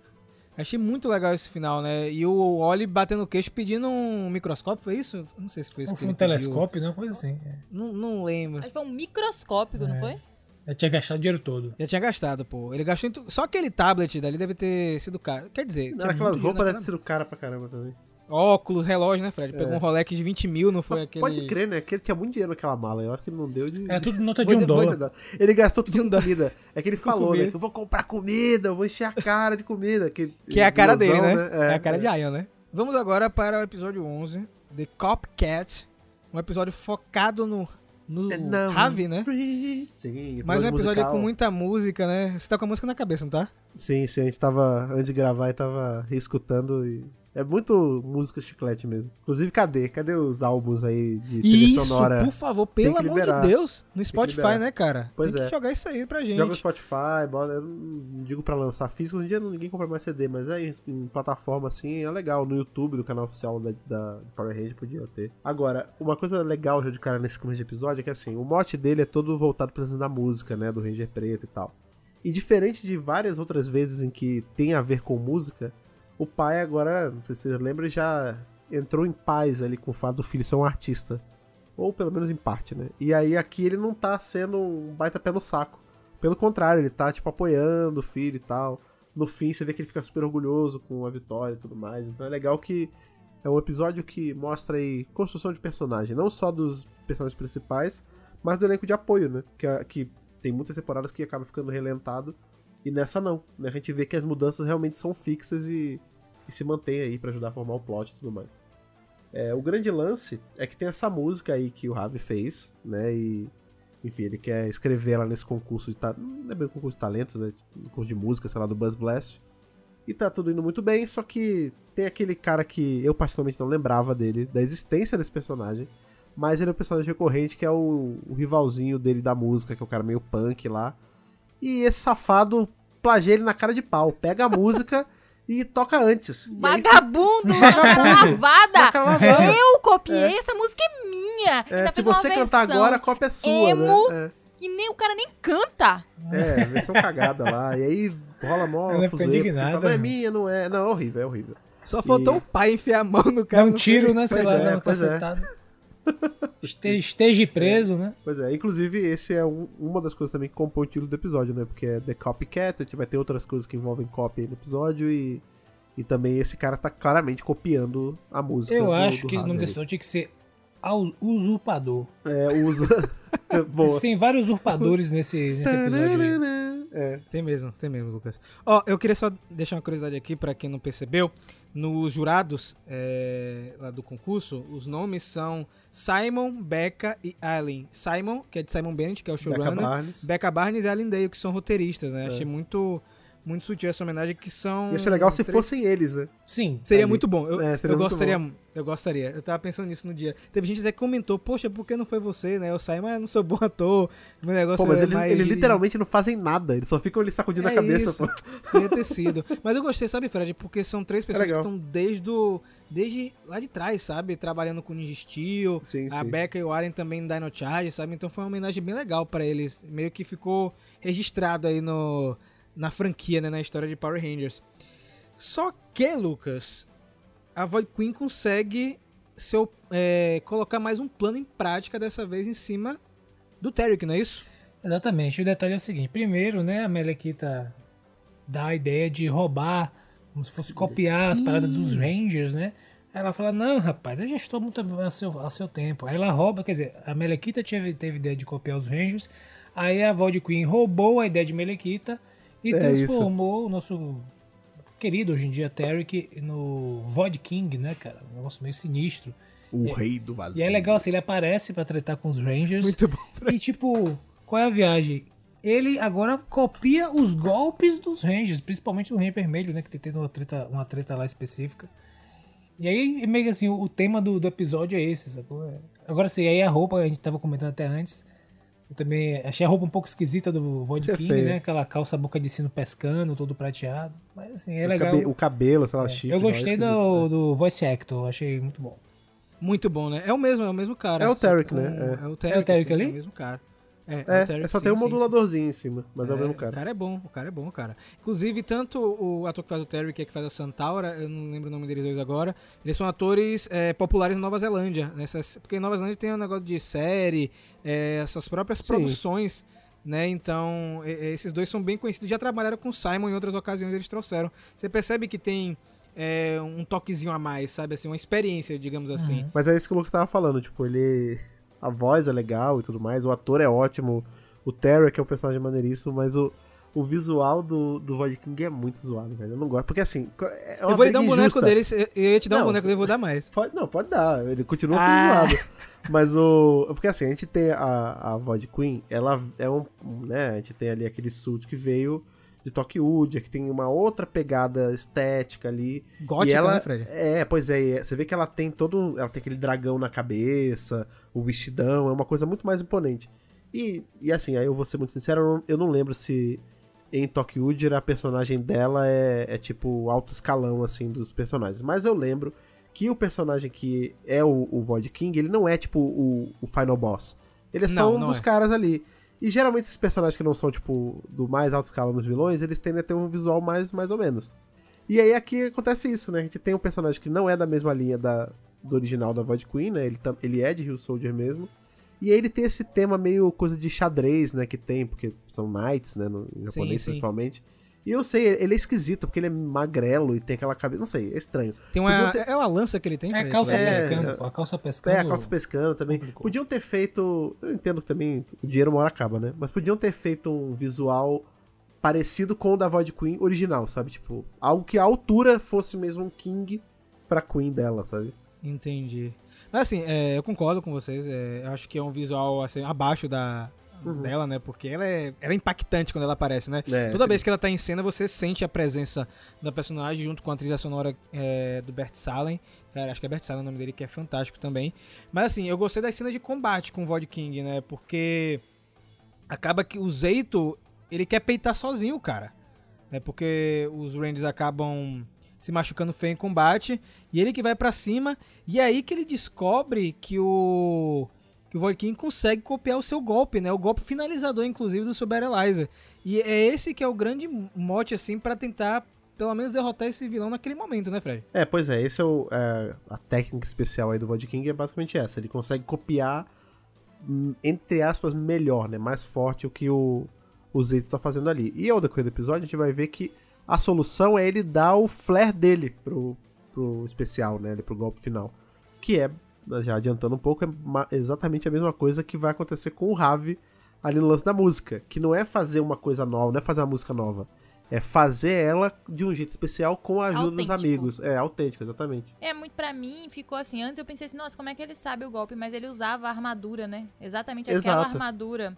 [SPEAKER 2] Achei muito legal esse final, né? E o Oli batendo o queixo pedindo um microscópio, foi isso? Não sei se foi isso.
[SPEAKER 3] Ou foi um telescópio, não? Coisa assim.
[SPEAKER 2] É. Não, não lembro.
[SPEAKER 4] Que foi um microscópio, é. não foi?
[SPEAKER 3] Já tinha gastado o dinheiro todo.
[SPEAKER 2] Já tinha gastado, pô. Ele gastou em Só aquele tablet dali deve ter sido caro. Quer dizer.
[SPEAKER 1] Não, aquelas roupas deve ter sido cara pra caramba também.
[SPEAKER 2] Óculos, relógio, né, Fred? Pegou é. um Rolex de 20 mil, não foi aquele.
[SPEAKER 1] Pode crer, né? Que ele tinha muito dinheiro naquela mala. Eu acho que ele não deu de.
[SPEAKER 3] É tudo nota de um dólar.
[SPEAKER 1] Ele gastou tudo de um comida. É que ele falou, comida. né? Que eu vou comprar comida, eu vou encher a cara de comida. Que,
[SPEAKER 2] que é a cara dele, né? né? É, é, a cara é. de Ion, né? Vamos agora para o episódio 11, The Copcat. Um episódio focado no no Ravi, né?
[SPEAKER 1] Sim,
[SPEAKER 2] Mais um episódio musical. com muita música, né? Você tá com a música na cabeça, não tá?
[SPEAKER 1] Sim, sim, a gente tava, antes de gravar, e tava reescutando e é muito música chiclete mesmo. Inclusive, cadê? Cadê os álbuns aí de trilha
[SPEAKER 2] isso,
[SPEAKER 1] sonora?
[SPEAKER 2] por favor, pelo amor de Deus. No Spotify, né, cara?
[SPEAKER 1] Pois
[SPEAKER 2] Tem
[SPEAKER 1] é.
[SPEAKER 2] que jogar isso aí pra gente.
[SPEAKER 1] Joga no Spotify, bota, eu não digo pra lançar físico, hoje em dia ninguém compra mais CD, mas é em, em plataforma assim, é legal. No YouTube, no canal oficial da, da Power Rangers, podia ter. Agora, uma coisa legal já de cara nesse começo de episódio é que assim, o mote dele é todo voltado pra da música, né, do Ranger Preto e tal. E diferente de várias outras vezes em que tem a ver com música, o pai agora, não sei se vocês lembram, já entrou em paz ali com o fato do filho ser um artista. Ou pelo menos em parte, né? E aí aqui ele não tá sendo um baita pé no saco. Pelo contrário, ele tá, tipo, apoiando o filho e tal. No fim, você vê que ele fica super orgulhoso com a vitória e tudo mais. Então é legal que é um episódio que mostra aí construção de personagem. Não só dos personagens principais, mas do elenco de apoio, né? Que, que tem muitas temporadas que acaba ficando relentado e nessa não. Né? A gente vê que as mudanças realmente são fixas e, e se mantém aí para ajudar a formar o plot e tudo mais. É, o grande lance é que tem essa música aí que o Ravi fez, né? E enfim, ele quer escrever ela nesse concurso de não é bem um concurso de talentos, né? Concurso de música, sei lá, do Buzz Blast. E tá tudo indo muito bem, só que tem aquele cara que eu particularmente não lembrava dele, da existência desse personagem, mas ele é um personagem recorrente que é o, o rivalzinho dele da música, que é o cara meio punk lá. E esse safado plagia ele na cara de pau. Pega a música e toca antes.
[SPEAKER 4] Vagabundo! Vagabundo! lavada! Eu copiei, é. essa música é minha.
[SPEAKER 1] É, se você cantar agora, a cópia é sua, né? emo, né?
[SPEAKER 4] E nem o cara nem canta.
[SPEAKER 1] É, versão cagada lá. E aí rola mó
[SPEAKER 3] Ela fica indignada.
[SPEAKER 1] Não é minha, não é. Não, é horrível, é horrível.
[SPEAKER 2] Só faltou o pai enfiar a mão no cara.
[SPEAKER 3] Dá um tiro, né? Sei lá, é, uma cacetada. É. Esteja preso, é. né?
[SPEAKER 1] Pois é, inclusive esse é um, uma das coisas também que compõe o título do episódio, né? Porque é The Copycat, a gente vai ter outras coisas que envolvem copy aí no episódio e, e também esse cara tá claramente copiando a música.
[SPEAKER 3] Eu do, acho do que o nome desse episódio tinha que ser Usurpador.
[SPEAKER 1] É, uso.
[SPEAKER 3] tem vários usurpadores nesse, nesse episódio aí.
[SPEAKER 2] É. Tem mesmo, tem mesmo, Lucas. Ó, eu queria só deixar uma curiosidade aqui para quem não percebeu. Nos jurados é, lá do concurso, os nomes são Simon, Becca e Allen. Simon, que é de Simon Bennett, que é o showrunner. Becca Barnes. Becca Barnes e Allen Dale, que são roteiristas, né? É. Achei muito muito sutil essa homenagem que são.
[SPEAKER 1] Ia ser legal se fossem eles, né?
[SPEAKER 2] Sim. Seria ali. muito bom. Eu, é, eu gostaria. Bom. Eu gostaria. Eu tava pensando nisso no dia. Teve gente até que comentou, poxa, por que não foi você, né? Eu saí, mas eu não sou bom ator. Meu negócio
[SPEAKER 1] pô, mas é eles, mais... eles literalmente não fazem nada. Eles só ficam ali sacudindo é a cabeça, isso.
[SPEAKER 2] pô. Ia ter sido. Mas eu gostei, sabe, Fred? Porque são três é pessoas é que estão desde, o, desde lá de trás, sabe? Trabalhando com Ninja Steel. Sim, a sim. Becca e o Aren também em Dino Charge, sabe? Então foi uma homenagem bem legal para eles. Meio que ficou registrado aí no na franquia, né, na história de Power Rangers. Só que, Lucas, a Void Queen consegue seu, é, colocar mais um plano em prática, dessa vez em cima do Tarek, não é isso?
[SPEAKER 3] Exatamente. O detalhe é o seguinte: primeiro, né, a Melekita dá a ideia de roubar, como se fosse copiar Sim. as paradas dos Rangers, né? Aí ela fala: Não, rapaz, eu já estou muito a seu, a seu tempo. Aí ela rouba, quer dizer, a Melekita teve, teve ideia de copiar os Rangers. Aí a Void Queen roubou a ideia de Melekita e é transformou isso. o nosso querido hoje em dia Tarek no Void King, né, cara? Um negócio meio sinistro.
[SPEAKER 1] O e, rei do vazio.
[SPEAKER 3] E é legal assim, ele aparece para tratar com os Rangers.
[SPEAKER 2] Muito bom.
[SPEAKER 3] E tipo, qual é a viagem? ele agora copia os golpes dos Rangers, principalmente do Ranger Vermelho, né? Que tem tendo uma treta, uma treta lá específica. E aí, meio que assim, o, o tema do, do episódio é esse, sacou? Agora sim, aí a roupa, a gente tava comentando até antes. Eu também achei a roupa um pouco esquisita do Void
[SPEAKER 1] É
[SPEAKER 3] King,
[SPEAKER 1] feio.
[SPEAKER 3] né? Aquela calça boca de sino pescando, todo prateado. Mas assim, é
[SPEAKER 1] o,
[SPEAKER 3] legal.
[SPEAKER 1] cabe- o cabelo, sei lá,
[SPEAKER 3] É,
[SPEAKER 1] chifre.
[SPEAKER 3] eu
[SPEAKER 1] lá,
[SPEAKER 3] gostei do,
[SPEAKER 1] né?
[SPEAKER 3] do voice actor, achei muito bom.
[SPEAKER 2] Muito bom, né? É o mesmo, é o mesmo cara.
[SPEAKER 1] É o Tarek, né?
[SPEAKER 2] É o Tarek,
[SPEAKER 3] É o Tarek ali?
[SPEAKER 2] É o mesmo cara. É,
[SPEAKER 1] É,
[SPEAKER 2] Tarek,
[SPEAKER 1] é só
[SPEAKER 2] sim,
[SPEAKER 1] tem um
[SPEAKER 2] sim, sim.
[SPEAKER 1] moduladorzinho em cima, mas é, o mesmo
[SPEAKER 2] O
[SPEAKER 1] cara.
[SPEAKER 2] cara é bom, o cara é bom, cara. Inclusive, tanto o ator que faz o Terry, que é que faz a Santaura, eu não lembro o nome deles dois agora, eles são atores é, populares na Nova Zelândia. Nessas, porque Nova Zelândia tem um negócio de série, é, suas próprias
[SPEAKER 1] Sim.
[SPEAKER 2] produções, né? Então, esses dois são bem conhecidos. Já trabalharam com o Simon em outras ocasiões, eles trouxeram. Você percebe que tem é, um toquezinho a mais, sabe? Assim, uma experiência, digamos assim.
[SPEAKER 3] Uhum.
[SPEAKER 1] Mas é isso que o Lucas tava falando, tipo, ele. A voz é legal e tudo mais, o ator é ótimo, o Tarek é um personagem maneiríssimo, mas o, o visual do, do Void King é muito zoado, velho. Eu não gosto. Porque assim, é
[SPEAKER 2] eu vou lhe dar um boneco deles, eu ia te dar
[SPEAKER 1] Não,
[SPEAKER 2] um boneco dele, eu vou dar mais.
[SPEAKER 1] Pode, não, pode dar, ele continua sendo
[SPEAKER 2] Ah.
[SPEAKER 1] zoado. Mas o. Porque assim, a gente tem a, a Void Queen, ela é um. né, a gente tem ali aquele suit que veio de Tokyo, que tem uma outra pegada estética ali.
[SPEAKER 2] Gótica,
[SPEAKER 1] e ela,
[SPEAKER 2] né, Fred?
[SPEAKER 1] É, pois é, você vê que ela tem todo. Ela tem aquele dragão na cabeça, o vestidão, é uma coisa muito mais imponente. E, e assim, aí eu vou ser muito sincero, eu não, eu não lembro se em Tokyo a personagem dela é, é tipo alto escalão, assim, dos personagens. Mas eu lembro que o personagem que é o, o Void King, ele não é tipo o, o Final Boss. Ele é só
[SPEAKER 2] Não,
[SPEAKER 1] um
[SPEAKER 2] não
[SPEAKER 1] dos
[SPEAKER 2] é.
[SPEAKER 1] caras ali. E geralmente esses personagens que não são, tipo, do mais alto escalão dos vilões, eles tendem a ter um visual mais, mais ou menos. E aí aqui acontece isso, né? A gente tem um personagem que não é da mesma linha da, do original da Void Queen, né? Ele, ele é de Hill Soldier mesmo. E aí ele tem esse tema meio coisa de xadrez, né? Que tem, porque são knights, né? No em japonês
[SPEAKER 2] sim.
[SPEAKER 1] principalmente. E eu sei, ele é esquisito, porque ele é magrelo e tem aquela cabeça. Não sei, é estranho.
[SPEAKER 2] Tem uma,
[SPEAKER 1] ter-
[SPEAKER 2] É uma lança que ele tem?
[SPEAKER 3] É a
[SPEAKER 2] Fred?
[SPEAKER 3] calça
[SPEAKER 1] É,
[SPEAKER 3] pescando,
[SPEAKER 1] é.
[SPEAKER 3] pô, a calça pescando.
[SPEAKER 1] É, a calça pescando também.
[SPEAKER 3] complicou.
[SPEAKER 1] Podiam ter feito. Eu entendo que também o dinheiro uma hora acaba, né? Mas podiam ter feito um visual parecido com o da Void Queen original, sabe? Tipo, algo que a altura fosse mesmo um King pra Queen dela, sabe?
[SPEAKER 2] Entendi. Mas assim, é, eu concordo com vocês. é, eu acho que é um visual assim, abaixo da,
[SPEAKER 1] Uhum.
[SPEAKER 2] dela, né? Porque ela é, ela é impactante quando ela aparece, né?
[SPEAKER 1] É,
[SPEAKER 2] Toda
[SPEAKER 1] sim.
[SPEAKER 2] vez que ela tá em cena, você sente a presença da personagem junto com a trilha sonora é, do Bert Salem. Cara, acho que é Bert Salem o nome dele, que é fantástico também. Mas assim, eu gostei das cenas de combate com o Void King, né? Porque acaba que o Zeito, ele quer peitar sozinho o cara. Né? Porque os Rangers acabam se machucando feio em combate. E ele que vai pra cima. E é aí que ele descobre que o. Que o Void King consegue copiar o seu golpe, né? O golpe finalizador, inclusive, do Super Eliza. E é esse que é o grande mote, assim, pra tentar, pelo menos, derrotar esse vilão naquele momento, né, Fred?
[SPEAKER 1] É, pois é, esse é, o, é, a técnica especial aí do Void King é basicamente essa. Ele consegue copiar, hum, entre aspas, melhor, né? Mais forte o que o, o Zeito tá fazendo ali. E ao decorrer do episódio, a gente vai ver que a solução é ele dar o flare dele pro, pro especial, né? Pro golpe final. Que é, já adiantando um pouco, é exatamente a mesma coisa que vai acontecer com o Ravi ali no lance da música. Que não é fazer uma coisa nova, não é fazer uma música nova. É fazer ela de um jeito especial com a ajuda dos
[SPEAKER 4] Autêntico.
[SPEAKER 1] amigos. É, autêntico, exatamente.
[SPEAKER 4] É, muito pra mim, ficou assim. Antes eu pensei assim, nossa, como é que ele sabe o golpe? Mas ele usava a armadura, né? Exatamente aquela
[SPEAKER 1] Exato.
[SPEAKER 4] armadura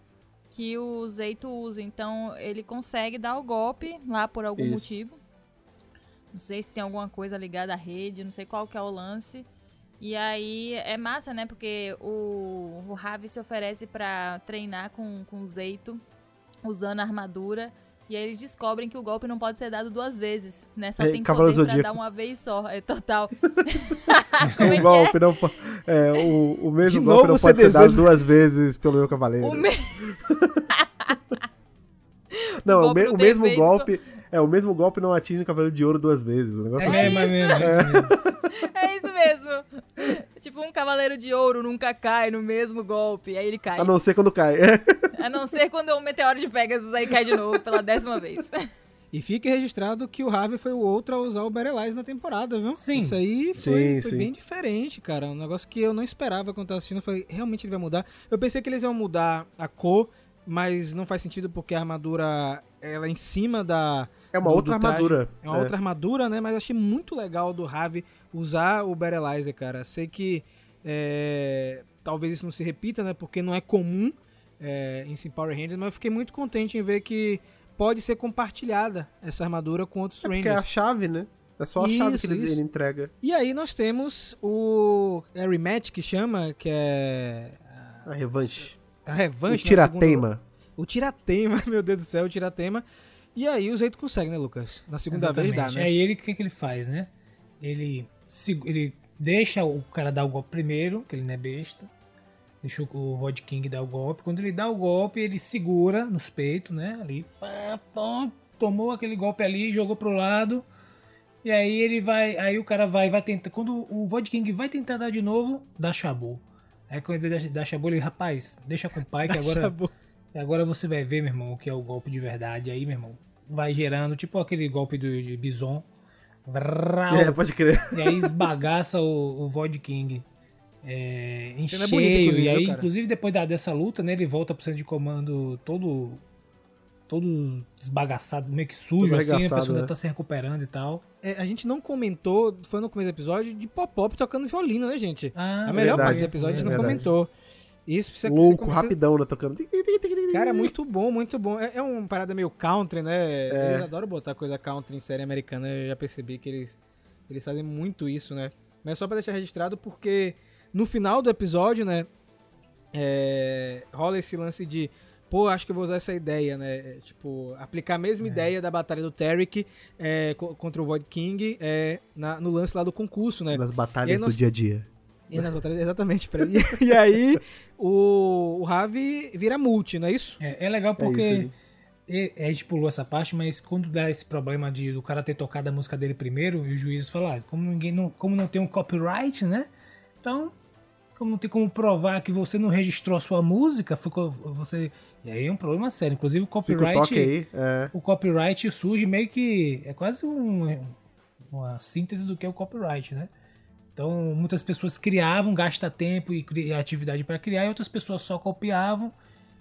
[SPEAKER 4] que o Zeito usa. Então ele consegue dar o golpe lá por algum
[SPEAKER 1] Isso.
[SPEAKER 4] motivo. Não sei se tem alguma coisa ligada à rede, não sei qual que é o lance. E aí é massa, né? Porque o, o Ravi se oferece pra treinar com, com o Zeito, usando a armadura. E aí eles descobrem que o golpe não pode ser dado duas vezes, né? Só
[SPEAKER 1] É,
[SPEAKER 4] tem
[SPEAKER 1] Cavaleiro
[SPEAKER 4] poder pra dar uma vez só. É total. Como é
[SPEAKER 1] o
[SPEAKER 4] que é?
[SPEAKER 1] golpe não po- é, o, o mesmo
[SPEAKER 2] De
[SPEAKER 1] golpe não pode ser dado duas vezes pelo meu cavaleiro.
[SPEAKER 4] O me-
[SPEAKER 1] não,
[SPEAKER 4] o
[SPEAKER 1] o,
[SPEAKER 4] golpe
[SPEAKER 1] me-
[SPEAKER 4] não
[SPEAKER 1] o mesmo
[SPEAKER 4] efeito.
[SPEAKER 1] golpe. É, o mesmo golpe não atinge o cavaleiro de ouro duas vezes. O negócio
[SPEAKER 3] É
[SPEAKER 1] assim.
[SPEAKER 3] mesmo, é mesmo, é isso mesmo.
[SPEAKER 4] É isso mesmo. tipo, um cavaleiro de ouro nunca cai no mesmo golpe. Aí ele cai.
[SPEAKER 1] A não ser quando cai. É.
[SPEAKER 4] A não ser quando é um meteoro de Pegasus aí cai de novo pela décima vez.
[SPEAKER 2] E fique registrado que o Harvey foi o outro a usar o Berelize na temporada, viu?
[SPEAKER 3] Sim.
[SPEAKER 2] Isso aí foi,
[SPEAKER 1] Sim,
[SPEAKER 2] foi
[SPEAKER 1] sim.
[SPEAKER 2] bem diferente, cara. Um negócio que eu não esperava quando tava assistindo. Eu falei, realmente ele vai mudar. Eu pensei que eles iam mudar a cor, mas não faz sentido porque a armadura ela é em cima da.
[SPEAKER 1] É uma
[SPEAKER 2] do-
[SPEAKER 1] outra
[SPEAKER 2] do
[SPEAKER 1] armadura.
[SPEAKER 2] É uma outra armadura, né? Mas achei muito legal do Ravi usar o Berelizer, cara. Sei que é, talvez isso não se repita, né? Porque não é comum é, em Sim Power Rangers, mas eu fiquei muito contente em ver que pode ser compartilhada essa armadura com outros
[SPEAKER 1] É porque é a
[SPEAKER 2] Rangers.
[SPEAKER 1] chave, né? É só a chave
[SPEAKER 2] Isso,
[SPEAKER 1] que ele, ele entrega.
[SPEAKER 2] E aí nós temos o é rematch que chama, que é
[SPEAKER 1] A revanche.
[SPEAKER 2] a
[SPEAKER 1] O
[SPEAKER 2] revanche. né,
[SPEAKER 1] tirateima.
[SPEAKER 2] segundo- O tiratema, meu Deus do céu, o tiratema. E aí o Zeito consegue, né, Lucas? Na segunda vez dá, né?
[SPEAKER 3] Aí ele, o que, que ele faz, né? Ele, ele deixa o cara dar o golpe primeiro, que ele não é besta. Deixa o- Void King dar o golpe. Quando ele dá o golpe, ele segura nos peitos, né? Ali, pá, tom, tomou aquele golpe ali, jogou pro lado. E aí ele vai, aí o cara vai, vai tentar. Quando o Void King vai tentar dar de novo, dá chabu. Aí quando ele dá, dá chabu, ele, rapaz, deixa com o pai que agora
[SPEAKER 2] Acabou.
[SPEAKER 3] E agora você vai ver, meu irmão, o que é o golpe de verdade. Aí, meu irmão, vai gerando, tipo aquele golpe do de Bison.
[SPEAKER 1] É, pode crer.
[SPEAKER 3] E aí esbagaça o, o Void King. É, em cheio.
[SPEAKER 2] bonita, inclusive,
[SPEAKER 3] e aí,
[SPEAKER 2] viu,
[SPEAKER 3] inclusive, depois da, dessa luta, né, ele volta pro centro de comando todo. Todo desbagaçado, meio que sujo,
[SPEAKER 1] Todo
[SPEAKER 3] assim, a pessoa
[SPEAKER 1] né?
[SPEAKER 3] tá se recuperando e tal.
[SPEAKER 2] É, a gente não comentou, foi no começo do episódio, de Pop-Pop tocando violino, né, gente?
[SPEAKER 3] Ah,
[SPEAKER 2] a melhor
[SPEAKER 1] verdade,
[SPEAKER 2] parte do episódio a gente
[SPEAKER 1] é
[SPEAKER 2] não
[SPEAKER 1] verdade.
[SPEAKER 2] comentou. Isso você
[SPEAKER 1] Louco,
[SPEAKER 2] você-
[SPEAKER 1] rapidão, né? Tocando.
[SPEAKER 2] Cara, é muito bom, muito bom. É, é uma parada meio country, né?
[SPEAKER 1] É.
[SPEAKER 2] Eles adoram botar coisa country em série americana. Eu já percebi que eles, eles fazem muito isso, né? Mas só pra deixar registrado, porque no final do episódio, né? é, rola esse lance de. Pô, acho que eu vou usar essa ideia, né? É, Tipo, aplicar a mesma ideia da batalha do Tarek é, co- contra o Void King é, na- no lance lá do concurso, né?
[SPEAKER 1] Nas batalhas
[SPEAKER 2] nós-
[SPEAKER 1] do dia a dia.
[SPEAKER 2] E nas outras, exatamente. Pra... E, e aí o, o Ravi vira multi, não é isso?
[SPEAKER 3] É, é legal
[SPEAKER 1] É
[SPEAKER 3] porque
[SPEAKER 1] isso
[SPEAKER 3] e- a gente pulou essa parte, mas quando dá esse problema de o cara ter tocado a música dele primeiro e o juiz falar, ah, como ninguém não, como não tem um copyright, né? Então, como não tem como provar que você não registrou a sua música, ficou você e aí é um problema sério. Inclusive o
[SPEAKER 1] o
[SPEAKER 3] copyright,
[SPEAKER 1] toque aí. É.
[SPEAKER 3] o copyright surge meio que é quase um- uma síntese do que é o copyright, né? Então, muitas pessoas criavam, gasta tempo e criatividade para criar, e outras pessoas só copiavam.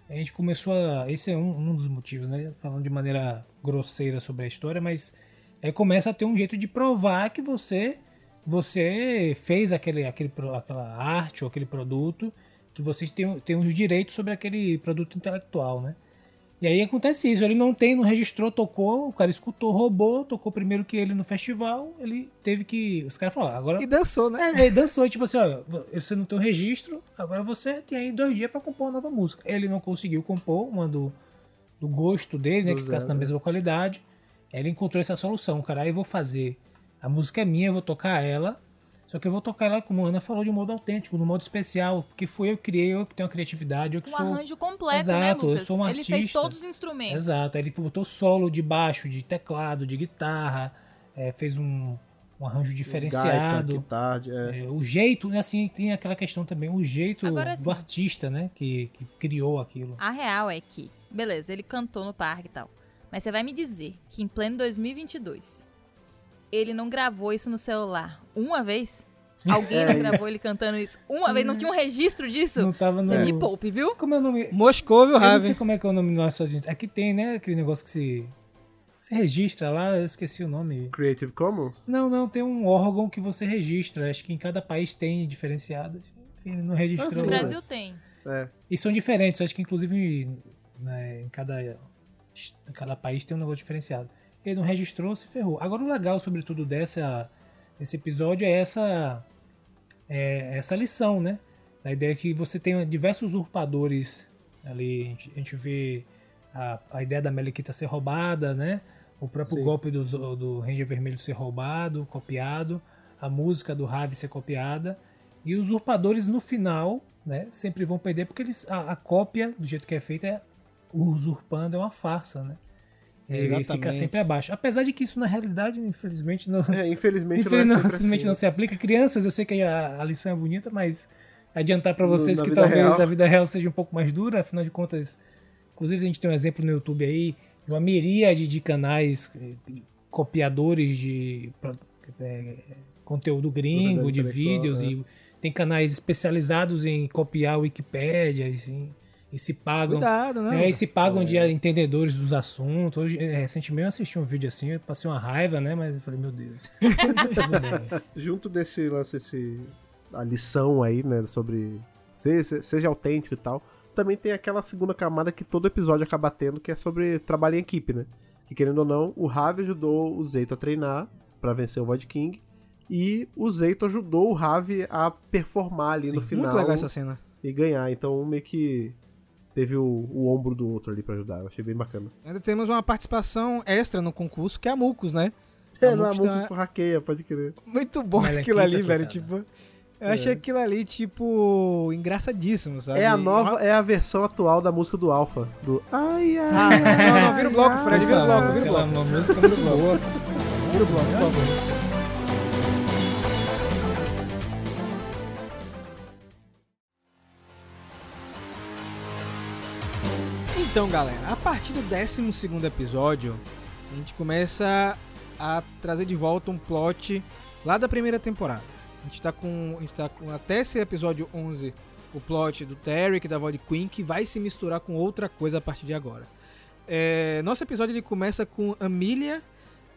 [SPEAKER 3] A gente começou a. Esse é um, um dos motivos, né? Falando de maneira grosseira sobre a história, mas aí começa a ter um jeito de provar que você você fez aquele, aquele, aquela arte ou aquele produto, que vocês têm, têm os direitos sobre aquele produto intelectual, né? E aí acontece isso, ele não tem, não registrou, tocou, o cara escutou, roubou, tocou primeiro que ele no festival, ele teve que. Os caras falaram, agora.
[SPEAKER 2] E dançou, né?
[SPEAKER 3] É, ele dançou, tipo assim, ó, você não tem o registro, agora você tem aí dois dias pra compor uma nova música. Ele não conseguiu compor uma do, do gosto dele, né,
[SPEAKER 1] Do
[SPEAKER 3] que ficasse
[SPEAKER 1] zero,
[SPEAKER 3] na
[SPEAKER 1] né?
[SPEAKER 3] mesma qualidade. Ele encontrou essa solução, cara, aí eu vou fazer, a música é minha, eu vou tocar ela, só que eu vou tocar ela, como a Ana falou, de um modo autêntico, no modo especial, porque foi eu que criei, eu que tenho a criatividade, eu que
[SPEAKER 4] Um
[SPEAKER 3] sou...
[SPEAKER 4] arranjo completo,
[SPEAKER 3] Exato,
[SPEAKER 4] né,
[SPEAKER 3] eu
[SPEAKER 4] Lucas?
[SPEAKER 3] sou um
[SPEAKER 4] Ele fez
[SPEAKER 3] artista.
[SPEAKER 4] todos os instrumentos.
[SPEAKER 3] Exato, ele botou solo de baixo, de teclado, de guitarra, é, fez um, um arranjo diferenciado.
[SPEAKER 1] Gaita, tarde. É.
[SPEAKER 3] É, o jeito, né, assim, tem aquela questão também, o jeito
[SPEAKER 4] Agora
[SPEAKER 3] do
[SPEAKER 4] sim.
[SPEAKER 3] artista, né, que, que criou aquilo.
[SPEAKER 4] A real é que, beleza, ele cantou no parque e tal. Mas você vai me dizer que em pleno 2022, ele não gravou isso no celular uma vez? Alguém
[SPEAKER 1] É
[SPEAKER 4] não gravou ele cantando isso uma vez? Não tinha um registro disso?
[SPEAKER 3] Não tava no...
[SPEAKER 4] Você me poupe, viu?
[SPEAKER 3] Como é o nome?
[SPEAKER 2] Moscou, viu,
[SPEAKER 3] Eu não sei
[SPEAKER 2] Ravi?
[SPEAKER 3] como é que é o nome dos Estados Unidos. Aqui tem, né, aquele negócio que se... Se registra lá, eu esqueci o nome.
[SPEAKER 1] Creative Commons?
[SPEAKER 3] Não, não, tem um órgão que você registra. Acho que em cada país tem diferenciadas. Enfim, não registrou.
[SPEAKER 4] No Brasil tem.
[SPEAKER 1] É.
[SPEAKER 3] E são diferentes, acho que inclusive né, em, cada, em cada país tem um negócio diferenciado. Ele não registrou, se ferrou. Agora o legal, sobretudo, dessa, desse episódio é essa, é essa lição, né? A ideia que você tem diversos usurpadores ali. A gente, a gente vê a, a ideia da Meliquita ser roubada, né? O próprio
[SPEAKER 1] Sim.
[SPEAKER 3] golpe do, do Ranger Vermelho ser roubado, copiado. A música do Ravi ser copiada. E os usurpadores no final, né, sempre vão perder porque eles, a, a cópia do jeito que é feita é usurpando é uma farsa, né? Ele fica sempre abaixo. Apesar de que isso na realidade, infelizmente, não,
[SPEAKER 1] É, infelizmente,
[SPEAKER 3] infelizmente,
[SPEAKER 1] não, é assim.
[SPEAKER 3] não se aplica. Crianças, eu sei que a, a lição é bonita, mas adiantar para
[SPEAKER 1] No-
[SPEAKER 3] vocês
[SPEAKER 1] na
[SPEAKER 3] que talvez
[SPEAKER 1] real.
[SPEAKER 3] a vida real seja um pouco mais dura, afinal de contas, inclusive a gente tem um exemplo no YouTube aí de uma miríade de canais eh, copiadores de eh, conteúdo gringo, de vídeos
[SPEAKER 1] é.
[SPEAKER 3] e tem canais especializados em copiar Wikipédia assim, e se pagam
[SPEAKER 2] Cuidado, né?
[SPEAKER 3] é, e se pagam de entendedores dos assuntos. Hoje, é, recentemente eu assisti um vídeo assim, eu passei uma raiva, né? Mas eu falei, meu Deus. Tudo bem.
[SPEAKER 1] Junto desse lance, esse, a lição aí, né, sobre ser, ser- seja autêntico e tal, também tem aquela segunda camada que todo episódio acaba tendo, que é sobre trabalho em equipe, né? Que querendo ou não, o Ravi ajudou o Zeito a treinar para vencer o Void King. E o Zeito ajudou o Ravi a performar ali
[SPEAKER 2] Sim,
[SPEAKER 1] no final.
[SPEAKER 2] Muito legal essa cena.
[SPEAKER 1] E ganhar. Então meio que teve o, o ombro do outro ali pra ajudar. Eu achei bem bacana.
[SPEAKER 2] Ainda temos uma participação extra no concurso, que é a Mucos, né?
[SPEAKER 1] É,
[SPEAKER 2] A
[SPEAKER 1] não é
[SPEAKER 2] Mucos uma-
[SPEAKER 1] hackeia, pode crer.
[SPEAKER 2] Muito bom aquilo ali, velho.
[SPEAKER 3] coitada.
[SPEAKER 2] Tipo, eu achei
[SPEAKER 1] É.
[SPEAKER 2] aquilo ali, tipo, engraçadíssimo, sabe?
[SPEAKER 1] É a nova, é a versão atual da música do Alpha. Do ai, ai.
[SPEAKER 2] Ah, não, não, não, vira o bloco, Fred, vira o bloco, vira o bloco.
[SPEAKER 3] uma música muito boa.
[SPEAKER 2] Vira o bloco, por favor. Então, galera, a partir do 12 episódio, a gente começa a trazer de volta um plot lá da primeira temporada. A gente tá com, a gente tá com até esse episódio 11 o plot do Tarek e da Void Queen que vai se misturar com outra coisa a partir de agora. É, nosso episódio ele começa com Amelia,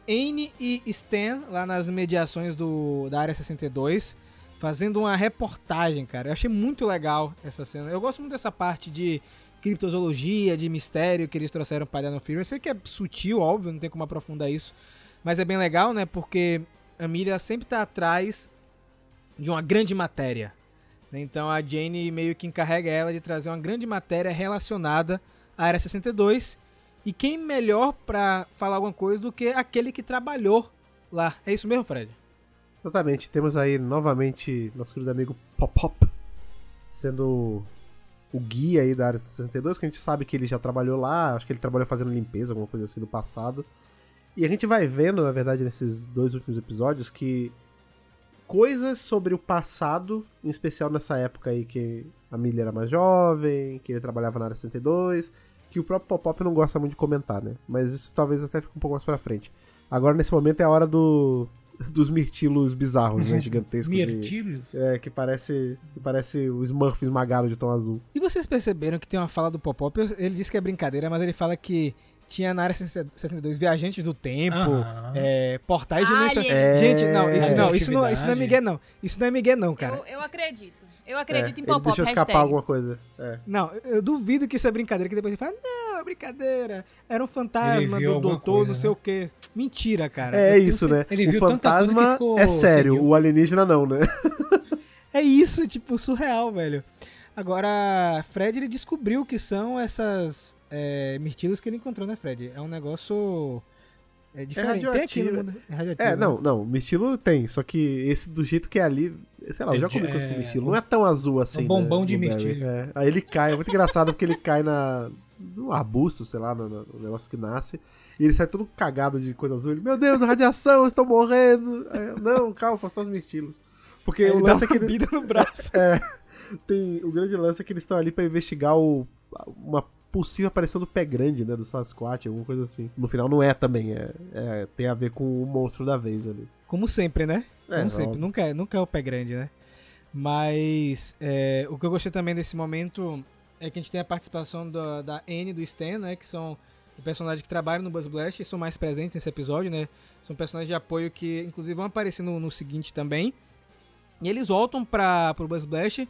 [SPEAKER 2] Anne e Stan lá nas mediações do, da Área 62 fazendo uma reportagem, cara. Eu achei muito legal essa cena. Eu gosto muito dessa parte de criptozoologia, de mistério que eles trouxeram para Dino Fury. Eu sei que é sutil, óbvio, não tem como aprofundar isso, mas é bem legal, né? Porque a Amelia sempre tá atrás de uma grande matéria. né? Então a Jane meio que encarrega ela de trazer uma grande matéria relacionada à Área 62. E quem melhor pra falar alguma coisa do que aquele que trabalhou lá? É isso mesmo, Fred?
[SPEAKER 1] Exatamente, temos aí novamente nosso querido amigo Pop-Pop sendo o guia aí da área 62, que a gente sabe que ele já trabalhou lá, acho que ele trabalhou fazendo limpeza, alguma coisa assim no passado. E a gente vai vendo, na verdade, nesses dois últimos episódios, que coisas sobre o passado, em especial nessa época aí que a Millie era mais jovem, que ele trabalhava na área 62, que o próprio Pop-Pop não gosta muito de comentar, né? Mas isso talvez até fique um pouco mais pra frente. Agora, nesse momento, é a hora do, dos mirtilos bizarros, né? Gigantescos. e-
[SPEAKER 3] Mirtilhos.
[SPEAKER 1] é, que parece, que parece o Smurf esmagado de tom azul.
[SPEAKER 2] E vocês perceberam que tem uma fala do Popop, ele diz que é brincadeira, mas ele fala que tinha na área 62 viajantes do tempo,
[SPEAKER 3] Aham.
[SPEAKER 2] é, portais dimensionais.
[SPEAKER 1] É,
[SPEAKER 2] Gente, não,
[SPEAKER 1] é.
[SPEAKER 2] não, isso não, isso não é. Miguel, não. Isso não é Miguel, não, cara.
[SPEAKER 4] Eu, eu acredito. Eu acredito
[SPEAKER 1] É,
[SPEAKER 4] em pop-up.
[SPEAKER 1] deixou escapar
[SPEAKER 4] hashtag.
[SPEAKER 1] alguma coisa. É.
[SPEAKER 2] Não, eu duvido que isso é brincadeira, que depois ele fala, não, é brincadeira. Era um fantasma do doutor,
[SPEAKER 3] coisa,
[SPEAKER 2] não sei
[SPEAKER 3] né?
[SPEAKER 2] o quê. Mentira, cara.
[SPEAKER 1] É
[SPEAKER 2] Eu
[SPEAKER 1] isso, né?
[SPEAKER 3] Ele
[SPEAKER 1] o
[SPEAKER 3] viu tanta coisa que
[SPEAKER 1] fantasma
[SPEAKER 3] ficou-
[SPEAKER 1] é sério, o alienígena não, né?
[SPEAKER 2] É isso, tipo, surreal, velho. Agora, Fred, ele descobriu que são essas é, mirtilos que ele encontrou, né, Fred? É um negócio é diferente. Tem aqui no
[SPEAKER 1] radioativo.
[SPEAKER 2] mundo. É radioativo.
[SPEAKER 1] É,
[SPEAKER 2] né?
[SPEAKER 1] não, não, mirtilo tem, só que esse do jeito que é ali, sei lá, eu
[SPEAKER 3] É
[SPEAKER 1] já comi coisa com
[SPEAKER 3] é,
[SPEAKER 1] mirtilo, não é tão azul assim,
[SPEAKER 3] um bombão
[SPEAKER 1] né,
[SPEAKER 3] de mirtilo.
[SPEAKER 1] É, aí ele cai, é muito engraçado porque ele cai na no arbusto, sei lá, no, no negócio que nasce, e ele sai todo cagado de coisa azul, ele, meu Deus, a radiação, eu estou morrendo. Eu, não, calma, foi só os mirtilos. Porque o lance é que ele,
[SPEAKER 2] no braço.
[SPEAKER 1] tem o grande lance é que eles estão ali pra investigar o, uma possível aparição do pé grande, né, do Sasquatch, alguma coisa assim. No final não é também, é, é- tem a ver com o monstro da vez ali.
[SPEAKER 2] Como sempre, né?
[SPEAKER 1] É,
[SPEAKER 2] Como sempre.
[SPEAKER 1] óbvio.
[SPEAKER 2] Nunca, é- nunca é o pé grande, né? Mas é, o que eu gostei também desse momento é que a gente tem a participação da, da Anne e do Stan, né? Que são personagens que trabalham no Buzz Blast e são mais presentes nesse episódio, né? São personagens de apoio que, inclusive, vão aparecer no, no seguinte também. E eles voltam para pro Buzz Blast.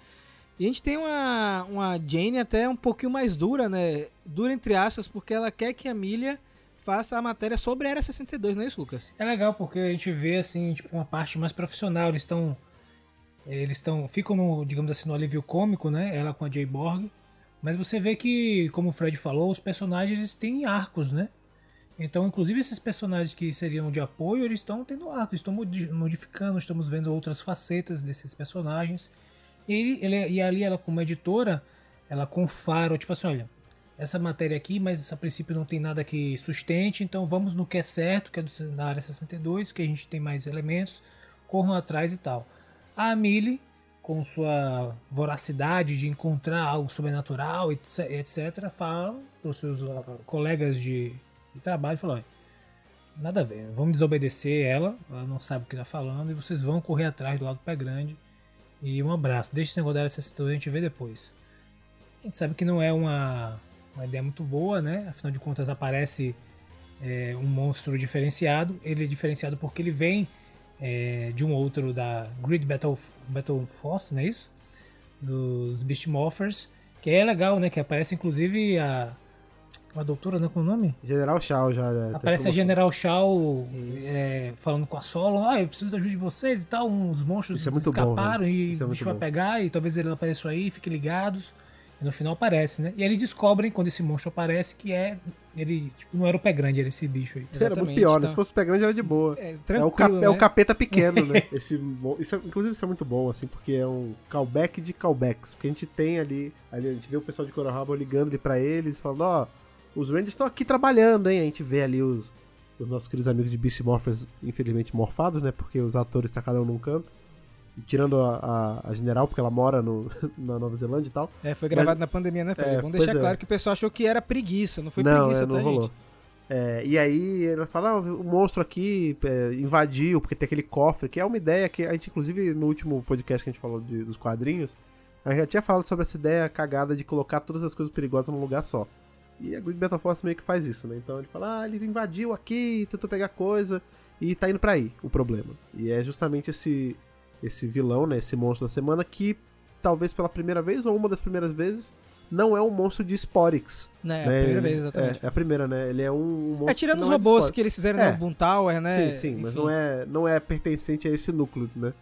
[SPEAKER 2] E a gente tem uma, uma Jane até um pouquinho mais dura, né? Dura entre aspas, porque ela quer que a Milha faça a matéria sobre a Era 62, não é isso, Lucas?
[SPEAKER 3] É legal porque a gente vê assim, tipo, uma parte mais profissional. Eles estão. Eles estão. Ficam no, digamos assim, no alívio cômico, né? Ela com a Jay Borg. Mas você vê que, como o Fred falou, os personagens eles têm arcos, né? Então, inclusive, esses personagens que seriam de apoio, eles estão tendo arcos, estão modi- modificando, estamos vendo outras facetas desses personagens. E, ele, e ali, ela, como editora, ela com faro, tipo assim, olha, essa matéria aqui, mas a princípio não tem nada que sustente, então vamos no que é certo, que é do, da área 62, que a gente tem mais elementos, corram atrás e tal. A Millie, com sua voracidade de encontrar algo sobrenatural, etc, fala para os seus ah, colegas de, de trabalho, falou, nada a ver, vamos desobedecer ela, ela não sabe o que está falando, e vocês vão correr atrás do lado do pé grande, e um abraço, deixa esse negócio da área 62, a gente vê depois. A gente sabe que não é uma, uma ideia muito boa, né? Afinal de contas, aparece é, um monstro diferenciado. Ele é diferenciado porque ele vem é, de um outro da Grid Battle, Battle Force, não é isso? Dos Beast Morphers. Que é legal, né? Que aparece inclusive a. A doutora, né? Com o nome?
[SPEAKER 1] General Shaw já. né? Tem
[SPEAKER 3] Aparece a. General Shaw é, falando com a Solo, ah, eu preciso da ajuda de vocês e tal, uns monstros
[SPEAKER 1] Isso é muito bom,
[SPEAKER 3] escaparam
[SPEAKER 1] né?
[SPEAKER 3] e
[SPEAKER 1] Isso é
[SPEAKER 3] o bicho vai pegar e talvez ele apareça aí, fiquem ligados. E no final aparece, né? E eles descobrem, quando esse monstro aparece, que é. Ele, tipo, não era o pé grande, era esse bicho aí.
[SPEAKER 1] Era muito
[SPEAKER 2] Exatamente,
[SPEAKER 1] pior, né?
[SPEAKER 2] então-
[SPEAKER 1] Se fosse o pé grande era de boa.
[SPEAKER 2] É,
[SPEAKER 1] É o, cap- é o
[SPEAKER 2] né?
[SPEAKER 1] capeta pequeno, né? Esse, isso é- inclusive, isso é muito bom, assim, porque é um callback de callbacks. Porque a gente tem ali, ali a gente vê o pessoal de Coral Harbor ligando ali pra eles, falando, ó, os Rangers estão aqui trabalhando, hein? A gente vê ali os, os nossos queridos amigos de Beast Morphers, infelizmente morfados, né? Porque os atores estão cada um num canto. Tirando a, a, a general, porque ela mora no, na Nova Zelândia e tal.
[SPEAKER 2] É, foi gravado na pandemia, né, Fred?
[SPEAKER 1] É,
[SPEAKER 2] Vamos deixar
[SPEAKER 1] é.
[SPEAKER 2] claro que o pessoal achou que era preguiça, não foi
[SPEAKER 1] não,
[SPEAKER 2] preguiça,
[SPEAKER 1] é, não
[SPEAKER 2] tá,
[SPEAKER 1] rolou.
[SPEAKER 2] gente?
[SPEAKER 1] É, e aí ela fala, ah, o monstro aqui é, invadiu, porque tem aquele cofre, que é uma ideia que a gente, inclusive, no último podcast que a gente falou de- dos quadrinhos, a gente já tinha falado sobre essa ideia cagada de colocar todas as coisas perigosas num lugar só. E a Grid Battle Force meio que faz isso, né? Então ele fala, ah, ele invadiu aqui, tentou pegar coisa, e tá indo pra aí, o problema. E é justamente esse, esse vilão, né, esse monstro da semana, que talvez pela primeira vez, ou uma das primeiras vezes, não é um monstro de Sporix.
[SPEAKER 2] Né,
[SPEAKER 1] né?
[SPEAKER 2] a primeira vez, exatamente.
[SPEAKER 1] É, é a primeira, né? Ele é um, um monstro
[SPEAKER 2] É, tirando os
[SPEAKER 1] é
[SPEAKER 2] robôs
[SPEAKER 1] Sporix.
[SPEAKER 2] que eles fizeram
[SPEAKER 1] É.
[SPEAKER 2] no Boom Tower, né?
[SPEAKER 1] Sim, sim, mas
[SPEAKER 2] Enfim.
[SPEAKER 1] não é, não é pertencente a esse núcleo, né?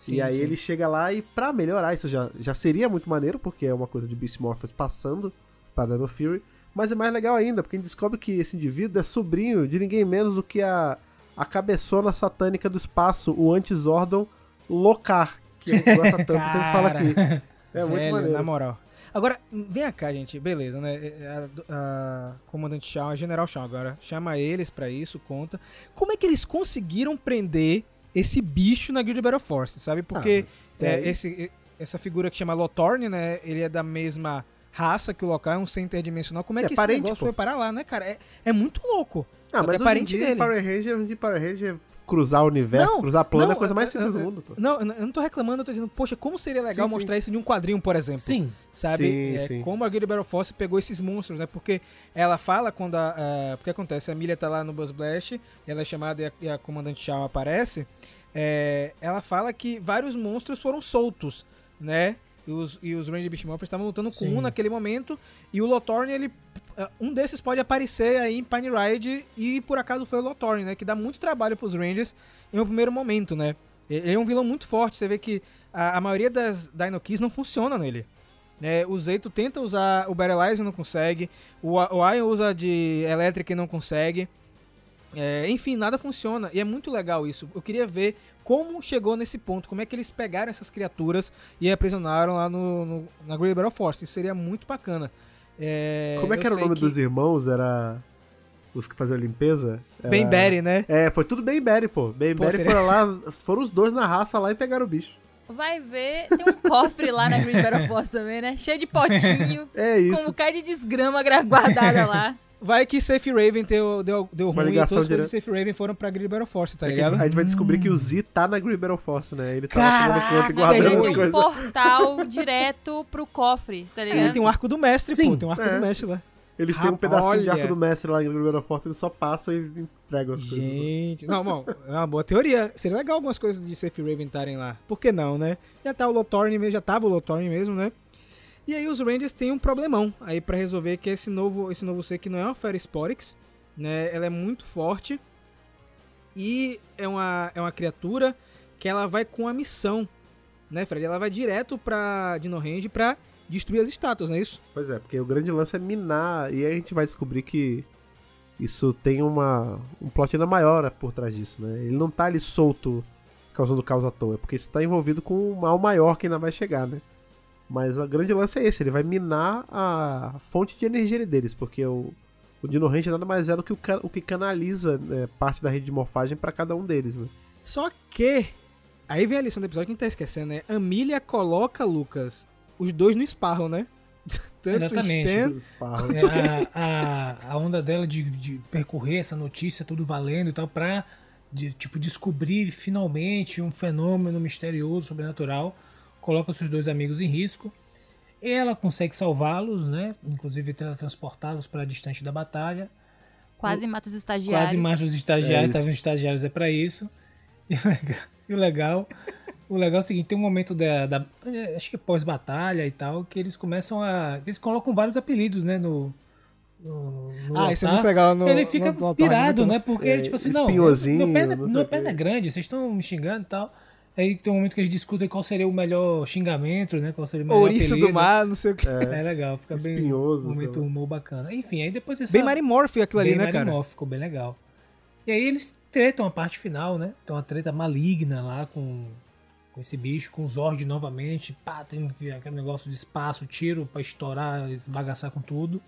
[SPEAKER 2] Sim,
[SPEAKER 1] e aí
[SPEAKER 2] sim.
[SPEAKER 1] ele chega lá e pra melhorar isso já, já seria muito maneiro, porque é uma coisa de Beast Morphers passando pra Dino Fury, mas é mais legal ainda, porque a gente descobre que esse indivíduo é sobrinho de ninguém menos do que a, a cabeçona satânica do espaço, o Anti-Zordon Locar, que a gente gosta tanto, sempre fala aqui. É muito
[SPEAKER 2] Velho,
[SPEAKER 1] maneiro.
[SPEAKER 2] na moral. Agora, vem cá, gente. Beleza, né? A, a Comandante Shaw, a General Shaw agora, chama eles pra isso, conta. Como é que eles conseguiram prender esse bicho na Guild Battle Force, sabe? Porque
[SPEAKER 1] Ah,
[SPEAKER 2] é,
[SPEAKER 1] é.
[SPEAKER 2] esse, essa figura que chama Lothorn, né? Ele é da mesma raça que o local, é um ser interdimensional. Como é,
[SPEAKER 1] É
[SPEAKER 2] que
[SPEAKER 1] parente,
[SPEAKER 2] esse negócio
[SPEAKER 1] pô.
[SPEAKER 2] foi parar lá, né, cara? É, é muito louco.
[SPEAKER 1] Ah, mas
[SPEAKER 2] é
[SPEAKER 1] em
[SPEAKER 2] parente
[SPEAKER 1] dia,
[SPEAKER 2] dele.
[SPEAKER 1] Power Ranger, hoje em Power Ranger, cruzar o universo,
[SPEAKER 2] Não,
[SPEAKER 1] cruzar plano é a coisa mais simples
[SPEAKER 2] eu-
[SPEAKER 1] do mundo, pô.
[SPEAKER 2] Não, eu não- tô reclamando, eu tô dizendo, poxa, como seria legal
[SPEAKER 1] Sim, sim.
[SPEAKER 2] mostrar isso de um quadrinho, por exemplo.
[SPEAKER 3] Sim.
[SPEAKER 2] sabe?
[SPEAKER 1] Sim,
[SPEAKER 2] É,
[SPEAKER 1] sim.
[SPEAKER 2] Como a Guild Battle Force pegou esses monstros, né? Porque ela fala quando a. a- porque acontece, a Milha tá lá no Buzz Blast, ela é chamada e a, e a comandante Shaw aparece. é, ela fala que vários monstros foram soltos, né? E os, e os Ranger Beast estavam lutando com
[SPEAKER 3] Sim.
[SPEAKER 2] um naquele momento. E o Lothorn, ele. Um desses pode aparecer aí em Pine Ride e por acaso foi o Lothorn, né? Que dá muito trabalho pros Rangers em um primeiro momento, né? Ele é um vilão muito forte. Você vê que a, a maioria das Dino Keys não funciona nele. né? o Zeito tenta usar o Battleize e não consegue. O, o Ion usa de elétrica e não consegue. É, enfim, nada funciona. E é muito legal isso. Eu queria ver como chegou nesse ponto. Como é que eles pegaram essas criaturas e aprisionaram lá no, no- na Great Battle Force. Isso seria muito bacana. É,
[SPEAKER 1] Como é que era o nome dos irmãos? Era os que faziam a limpeza? Era...
[SPEAKER 2] Ben Berry, né?
[SPEAKER 1] É, foi tudo Ben Berry, pô. Ben
[SPEAKER 2] Pô,
[SPEAKER 1] Berry
[SPEAKER 2] seria-
[SPEAKER 1] foram lá, foram os dois na raça lá e pegaram o bicho.
[SPEAKER 4] Vai ver, tem um cofre lá na Green Battle Force também, né? Cheio de potinho,
[SPEAKER 1] É
[SPEAKER 4] com um
[SPEAKER 1] isso.
[SPEAKER 4] bocado de desgrama gra- guardada lá.
[SPEAKER 2] Vai que Safe Raven deu, deu, deu
[SPEAKER 1] Uma
[SPEAKER 2] ruim e de
[SPEAKER 1] direta.
[SPEAKER 2] Safe Raven foram pra Great Battle Force, tá
[SPEAKER 1] É
[SPEAKER 2] ligado?
[SPEAKER 1] a gente vai descobrir que o Z tá na Green Battle Force, né? Ele tá
[SPEAKER 3] Caraca,
[SPEAKER 1] e guardando
[SPEAKER 4] tem um portal direto pro cofre, tá
[SPEAKER 2] É,
[SPEAKER 4] ligado?
[SPEAKER 2] tem um arco do mestre,
[SPEAKER 3] Sim.
[SPEAKER 2] pô. Tem um arco
[SPEAKER 1] É.
[SPEAKER 2] do mestre lá.
[SPEAKER 1] Eles têm um
[SPEAKER 2] Rapaz,
[SPEAKER 1] pedacinho de
[SPEAKER 2] olha.
[SPEAKER 1] arco do mestre lá em Green Battle Force, eles só passam e entregam as coisas.
[SPEAKER 2] Gente, não, bom, é uma boa teoria. Seria legal algumas coisas de Safe Raven estarem lá. Por que não, né? Já tá o Lothorn mesmo, já tava o Lothorn mesmo, né? E aí os Rangers têm um problemão aí pra resolver, que é esse novo, esse novo ser que não é uma Ferrosporix, né? Ela é muito forte e é uma, é uma criatura que ela vai com a missão, né, Fred? Ela vai direto pra Dino Range pra destruir as estátuas, não é isso?
[SPEAKER 1] Pois é, porque o grande lance é minar, e aí a gente vai descobrir que isso tem uma um plot ainda maior por trás disso, né? Ele não tá ali solto causando caos à toa, é porque isso tá envolvido com um mal maior que ainda vai chegar, né? Mas o grande lance é esse, ele vai minar a fonte de energia deles, porque o, o Dino Range nada mais é do que o, o que canaliza né, parte da rede de morfagem pra cada um deles, né?
[SPEAKER 2] Só que. Aí vem a lição do episódio que a gente tá esquecendo, né? Amília coloca, Lucas, os dois no esparro, né? Tanto
[SPEAKER 3] Exatamente.
[SPEAKER 2] Stan-.
[SPEAKER 3] É, a, a, a onda dela de, de percorrer essa notícia, tudo valendo e tal, pra de, tipo, descobrir finalmente um fenômeno misterioso, sobrenatural, coloca seus dois amigos em risco. Ela consegue salvá-los, né? Inclusive teletransportá-los para distante da batalha.
[SPEAKER 4] Quase mata os estagiários.
[SPEAKER 3] Quase mata os
[SPEAKER 1] É
[SPEAKER 3] estagiários,
[SPEAKER 1] isso.
[SPEAKER 3] tá vendo? Estagiários é pra isso. E o legal, e o legal O legal é o seguinte, tem um momento da, da- é, acho que pós-batalha e tal, que eles começam a, eles colocam vários apelidos, né, no, no, no
[SPEAKER 2] Ah, isso é muito legal no-
[SPEAKER 3] Ele fica
[SPEAKER 2] no- no altar,
[SPEAKER 3] pirado, né, porque
[SPEAKER 1] É,
[SPEAKER 3] ele, tipo assim, não,
[SPEAKER 1] espinhozinho,
[SPEAKER 3] meu perna,
[SPEAKER 1] não
[SPEAKER 3] meu
[SPEAKER 1] quê.
[SPEAKER 3] perna é grande, vocês estão me xingando e tal. Aí tem um momento que eles discutem qual seria o melhor xingamento, né, qual seria o melhor
[SPEAKER 2] Ouriço
[SPEAKER 3] apelido.
[SPEAKER 2] do mar, não sei o que.
[SPEAKER 3] É, legal, fica bem
[SPEAKER 1] Espinhoso,
[SPEAKER 3] um momento humor bacana. Enfim, aí depois dessa
[SPEAKER 2] Bem Morphy aquilo ali,
[SPEAKER 3] bem
[SPEAKER 2] né, cara?
[SPEAKER 3] Morph, ficou bem legal. E aí eles tretam a parte final, né? Tem uma treta maligna lá com, com esse bicho, com o Zord novamente. Pá, tem que- aquele negócio de espaço, tiro pra estourar, esbagaçar com tudo.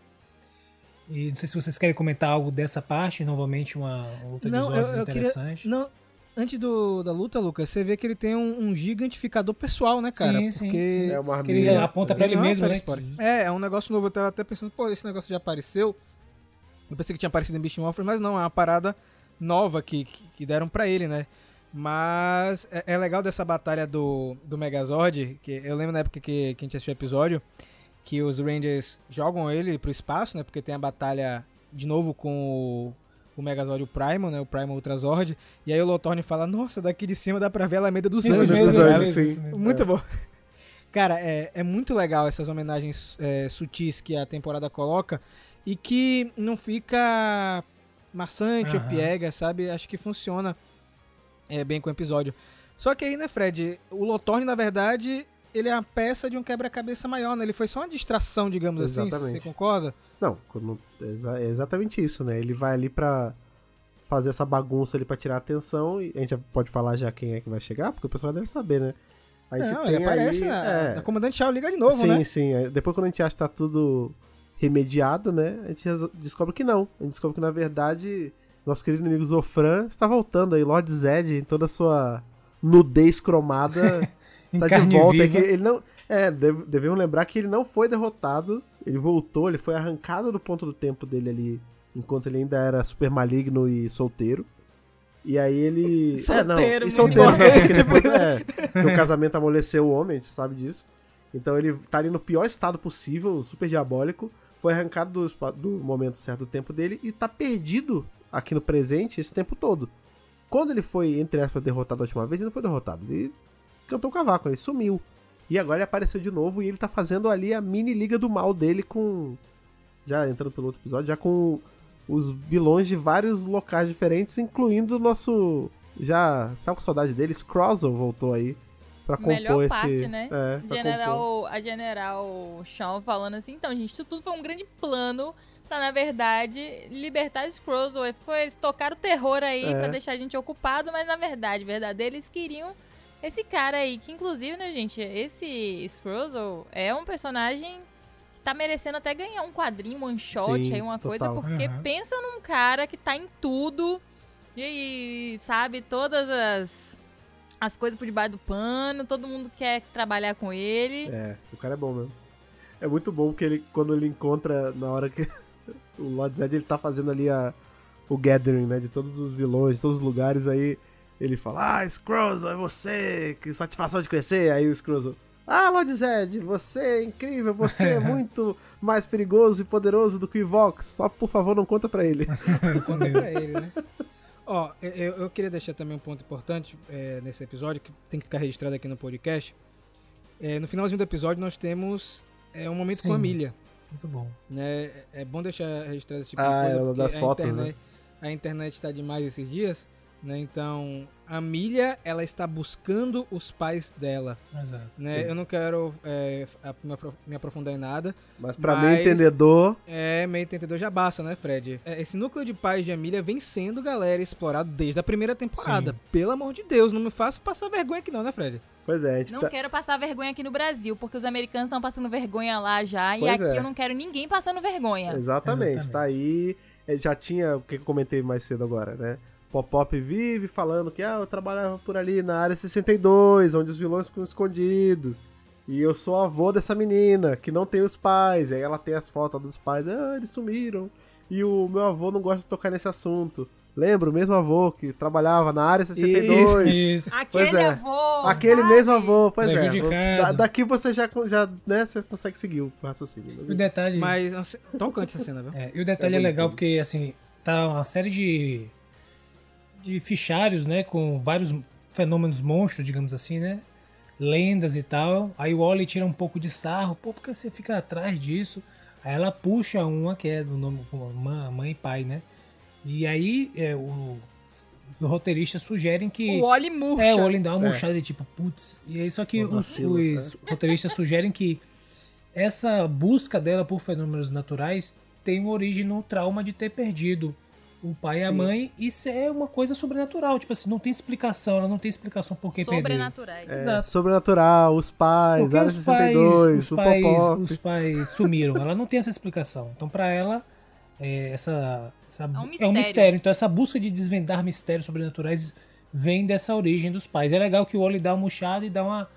[SPEAKER 3] E não sei se vocês querem comentar algo dessa parte, novamente uma outra
[SPEAKER 2] Não,
[SPEAKER 3] de
[SPEAKER 2] eu,
[SPEAKER 3] Zords
[SPEAKER 2] eu queria.
[SPEAKER 3] interessante.
[SPEAKER 2] Não, antes do, da luta, Lucas, você vê que ele tem um, um gigantificador pessoal, né, cara?
[SPEAKER 3] Sim, sim,
[SPEAKER 2] Porque
[SPEAKER 3] sim.
[SPEAKER 1] É uma
[SPEAKER 3] Que ele aponta pra ele
[SPEAKER 2] não é
[SPEAKER 3] mesmo, né?
[SPEAKER 2] É, é um negócio novo. Eu tava até pensando, pô, esse negócio já apareceu. Eu pensei que tinha aparecido em Beast Morphers, mas não, é uma parada nova que, que, que deram pra ele, né? Mas é, é legal dessa batalha do, do Megazord, que eu lembro na época que, que a gente assistiu o episódio, que os Rangers jogam ele pro espaço, né? Porque tem a batalha de novo com o, o Megazord e o Primal, né? O Primal Ultrazord. E aí o Lotorne fala, nossa, daqui de cima dá pra ver a Alameda dos Anjos.
[SPEAKER 3] mesmo, mesmo,
[SPEAKER 1] sim.
[SPEAKER 2] Muito bom. Cara, é, é muito legal essas homenagens é, sutis que a temporada coloca e que não fica maçante ou
[SPEAKER 3] Aham.
[SPEAKER 2] piega, sabe? Acho que funciona é, bem com o episódio. Só que aí, né, Fred, o Lotorne, na verdade, ele é a peça de um quebra-cabeça maior, né? Ele foi só uma distração, digamos assim,
[SPEAKER 1] Exatamente.
[SPEAKER 2] você concorda?
[SPEAKER 1] Não, é exa- exatamente isso, né? Ele vai ali pra fazer essa bagunça ali pra tirar a atenção e a gente já pode falar já quem é que vai chegar, porque o pessoal deve saber, né? A gente
[SPEAKER 2] não, ele aparece,
[SPEAKER 1] aí-
[SPEAKER 2] a,
[SPEAKER 1] é,
[SPEAKER 2] a Comandante Shao liga de novo,
[SPEAKER 1] sim,
[SPEAKER 2] né?
[SPEAKER 1] sim. é, Depois quando a gente acha que tá tudo remediado, né? A gente descobre que não. A gente descobre que, na verdade, nosso querido inimigo Zofran está voltando aí, Lord Zed, em toda a sua nudez cromada, tá de volta.
[SPEAKER 3] viva.
[SPEAKER 1] aqui. Ele não. É, deve- devemos lembrar que ele não foi derrotado. Ele voltou, ele foi arrancado do ponto do tempo dele ali, enquanto ele ainda era super maligno e solteiro. E aí ele. é, não.
[SPEAKER 4] Solteiro,
[SPEAKER 1] E
[SPEAKER 4] muito
[SPEAKER 1] solteiro,
[SPEAKER 4] importante.
[SPEAKER 1] porque depois é. o casamento amoleceu o homem, você sabe disso. Então ele tá ali no pior estado possível, super diabólico. Foi arrancado do, do momento certo do tempo dele e tá perdido aqui no presente esse tempo todo. Quando ele foi, entre aspas, derrotado a última vez, ele não foi derrotado. Ele cantou o cavaco, ele sumiu. E agora ele apareceu de novo e ele tá fazendo ali a mini liga do mal dele com. Já entrando pelo outro episódio, já com os vilões de vários locais diferentes, incluindo o nosso. Já. Sabe com saudade dele? Scrozzle voltou aí pra compor
[SPEAKER 4] Melhor
[SPEAKER 1] esse.
[SPEAKER 4] parte, né?
[SPEAKER 1] É.
[SPEAKER 4] General, a General Shaw falando assim, então, gente, isso tudo foi um grande plano pra, na verdade, libertar os Scrolls. Foi, eles tocaram o terror aí
[SPEAKER 1] É.
[SPEAKER 4] pra deixar a gente ocupado, mas na verdade, verdadeiro, eles queriam esse cara aí, que inclusive, né, gente, esse Scrolls é um personagem que tá merecendo até ganhar um quadrinho, um one shot
[SPEAKER 1] Sim,
[SPEAKER 4] aí, uma
[SPEAKER 1] total.
[SPEAKER 4] coisa, porque
[SPEAKER 3] Uhum.
[SPEAKER 4] pensa num cara que tá em tudo e, sabe, todas as... As coisas por debaixo do pano, todo mundo quer trabalhar com ele.
[SPEAKER 1] É, o cara é bom mesmo. É muito bom porque ele, quando ele encontra, na hora que o Lord Zed ele tá fazendo ali a, o gathering, né, de todos os vilões, de todos os lugares, aí ele fala, ah, Scrooge, é você, que satisfação de conhecer. Aí o Scrooge, ah, Lord Zed, você é incrível, você é muito mais perigoso e poderoso do que o Vox, só por favor não conta pra ele.
[SPEAKER 3] Isso
[SPEAKER 2] Conta pra ele, né? Ó, eu, eu queria deixar também um ponto importante é, nesse episódio, que tem que ficar registrado aqui no podcast. É, no finalzinho do episódio nós temos é, um momento
[SPEAKER 3] Sim.
[SPEAKER 2] com a Milha.
[SPEAKER 3] Muito bom.
[SPEAKER 2] Né? É bom deixar registrado esse tipo
[SPEAKER 1] Ah,
[SPEAKER 2] de coisa,
[SPEAKER 1] é,
[SPEAKER 2] porque
[SPEAKER 1] das
[SPEAKER 2] a
[SPEAKER 1] fotos,
[SPEAKER 2] internet, a internet tá demais esses dias. Né? Então, a Milha, ela está buscando os pais dela.
[SPEAKER 3] Exato.
[SPEAKER 2] Né? Eu não quero é, me apro- me aprofundar em nada,
[SPEAKER 1] Mas pra
[SPEAKER 2] Mas-
[SPEAKER 1] mim, entendedor,
[SPEAKER 2] é, meio entendedor já basta, né, Fred? É, esse núcleo de pais de Emília vem sendo, galera, explorado desde a primeira temporada.
[SPEAKER 3] Sim.
[SPEAKER 2] Pelo amor de Deus, não me faça passar vergonha aqui não, né, Fred?
[SPEAKER 1] pois é, a gente
[SPEAKER 4] Não
[SPEAKER 1] tá...
[SPEAKER 4] quero passar vergonha aqui no Brasil, porque os americanos estão passando vergonha lá já. e
[SPEAKER 1] Pois
[SPEAKER 4] aqui
[SPEAKER 1] é.
[SPEAKER 4] eu não quero ninguém passando vergonha.
[SPEAKER 1] Exatamente,
[SPEAKER 3] Exatamente.
[SPEAKER 1] tá aí. É, Já tinha o que eu comentei mais cedo agora, né? Pop-Pop vive falando que ah, eu trabalhava por ali na área 62, onde os vilões ficam escondidos. E eu sou avô dessa menina, que não tem os pais. E aí ela tem as fotos dos pais, ah, eles sumiram. E o meu avô não gosta de tocar nesse assunto. Lembra o mesmo avô que trabalhava na área 62?
[SPEAKER 3] Isso.
[SPEAKER 4] Aquele
[SPEAKER 1] Pois é.
[SPEAKER 4] avô.
[SPEAKER 1] Aquele
[SPEAKER 4] sabe?
[SPEAKER 1] mesmo avô, pois é.
[SPEAKER 3] Prejudicado.
[SPEAKER 1] Da- daqui você já, já, né, você consegue seguir o raciocínio.
[SPEAKER 3] E o detalhe.
[SPEAKER 2] Mas, tocante essa cena, viu?
[SPEAKER 3] É, e o detalhe
[SPEAKER 1] É
[SPEAKER 3] é, legal
[SPEAKER 1] bonito.
[SPEAKER 3] porque, assim, tá uma série de, de fichários, né, com vários fenômenos monstros, digamos assim, né? lendas e tal. Aí o Wally tira um pouco de sarro, pô, porque você fica atrás disso? Aí ela puxa uma que é do nome mãe, mãe e pai, né? E aí é, o, os roteiristas sugerem que.
[SPEAKER 4] O Wally murcha.
[SPEAKER 3] É, o Wally dá uma
[SPEAKER 1] É.
[SPEAKER 3] murchada de tipo, putz. E aí só que os,
[SPEAKER 1] vacilo,
[SPEAKER 3] os roteiristas sugerem que essa busca dela por fenômenos naturais tem uma origem no trauma de ter perdido o pai e a
[SPEAKER 1] Sim.
[SPEAKER 3] mãe. Isso é uma coisa sobrenatural. Tipo assim, não tem explicação. Ela não tem explicação por que perdeu.
[SPEAKER 4] Sobrenaturais.
[SPEAKER 1] É,
[SPEAKER 3] Exato.
[SPEAKER 1] sobrenatural, os pais,
[SPEAKER 3] Porque
[SPEAKER 1] Área
[SPEAKER 3] os pais,
[SPEAKER 1] 62,
[SPEAKER 3] os,
[SPEAKER 1] o
[SPEAKER 3] pais, os pais sumiram. Ela não tem essa explicação. Então, pra ela, é, essa, essa-
[SPEAKER 4] um
[SPEAKER 3] é um
[SPEAKER 4] mistério.
[SPEAKER 3] mistério. Então, essa busca de desvendar mistérios sobrenaturais vem dessa origem dos pais. É legal que o Oli dá uma murchada e dá uma.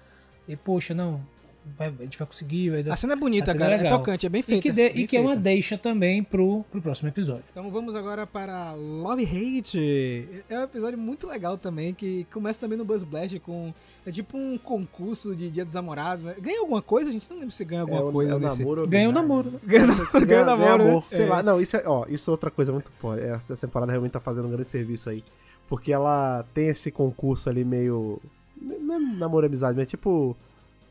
[SPEAKER 3] E, poxa, não, vai- a gente vai conseguir. Vai dar...
[SPEAKER 2] A cena é bonita,
[SPEAKER 3] cena é
[SPEAKER 2] cara. É
[SPEAKER 3] legal.
[SPEAKER 2] tocante, é bem
[SPEAKER 3] E
[SPEAKER 2] feita.
[SPEAKER 3] que, de- e que é uma deixa também pro, pro próximo episódio.
[SPEAKER 2] Então vamos agora para Love Hate. É um episódio muito legal também, que começa também no Buzz Blast com. É tipo um concurso de Dia dos Namorados. Né? Ganha alguma coisa? A gente não lembra se ganha alguma
[SPEAKER 1] É o,
[SPEAKER 2] coisa
[SPEAKER 1] é o
[SPEAKER 2] nesse.
[SPEAKER 1] namoro.
[SPEAKER 3] Ganha o
[SPEAKER 1] ordinário.
[SPEAKER 3] namoro. né?
[SPEAKER 2] Ganha, ganha, ganha
[SPEAKER 1] Ganha-
[SPEAKER 2] namoro,
[SPEAKER 1] ganha
[SPEAKER 2] né?
[SPEAKER 1] Sei
[SPEAKER 2] É.
[SPEAKER 1] lá, não, isso é, ó, isso é outra coisa muito pô, Essa temporada realmente tá fazendo um grande serviço aí. Porque ela tem esse concurso ali meio. Não é namoro e amizade, mas é tipo.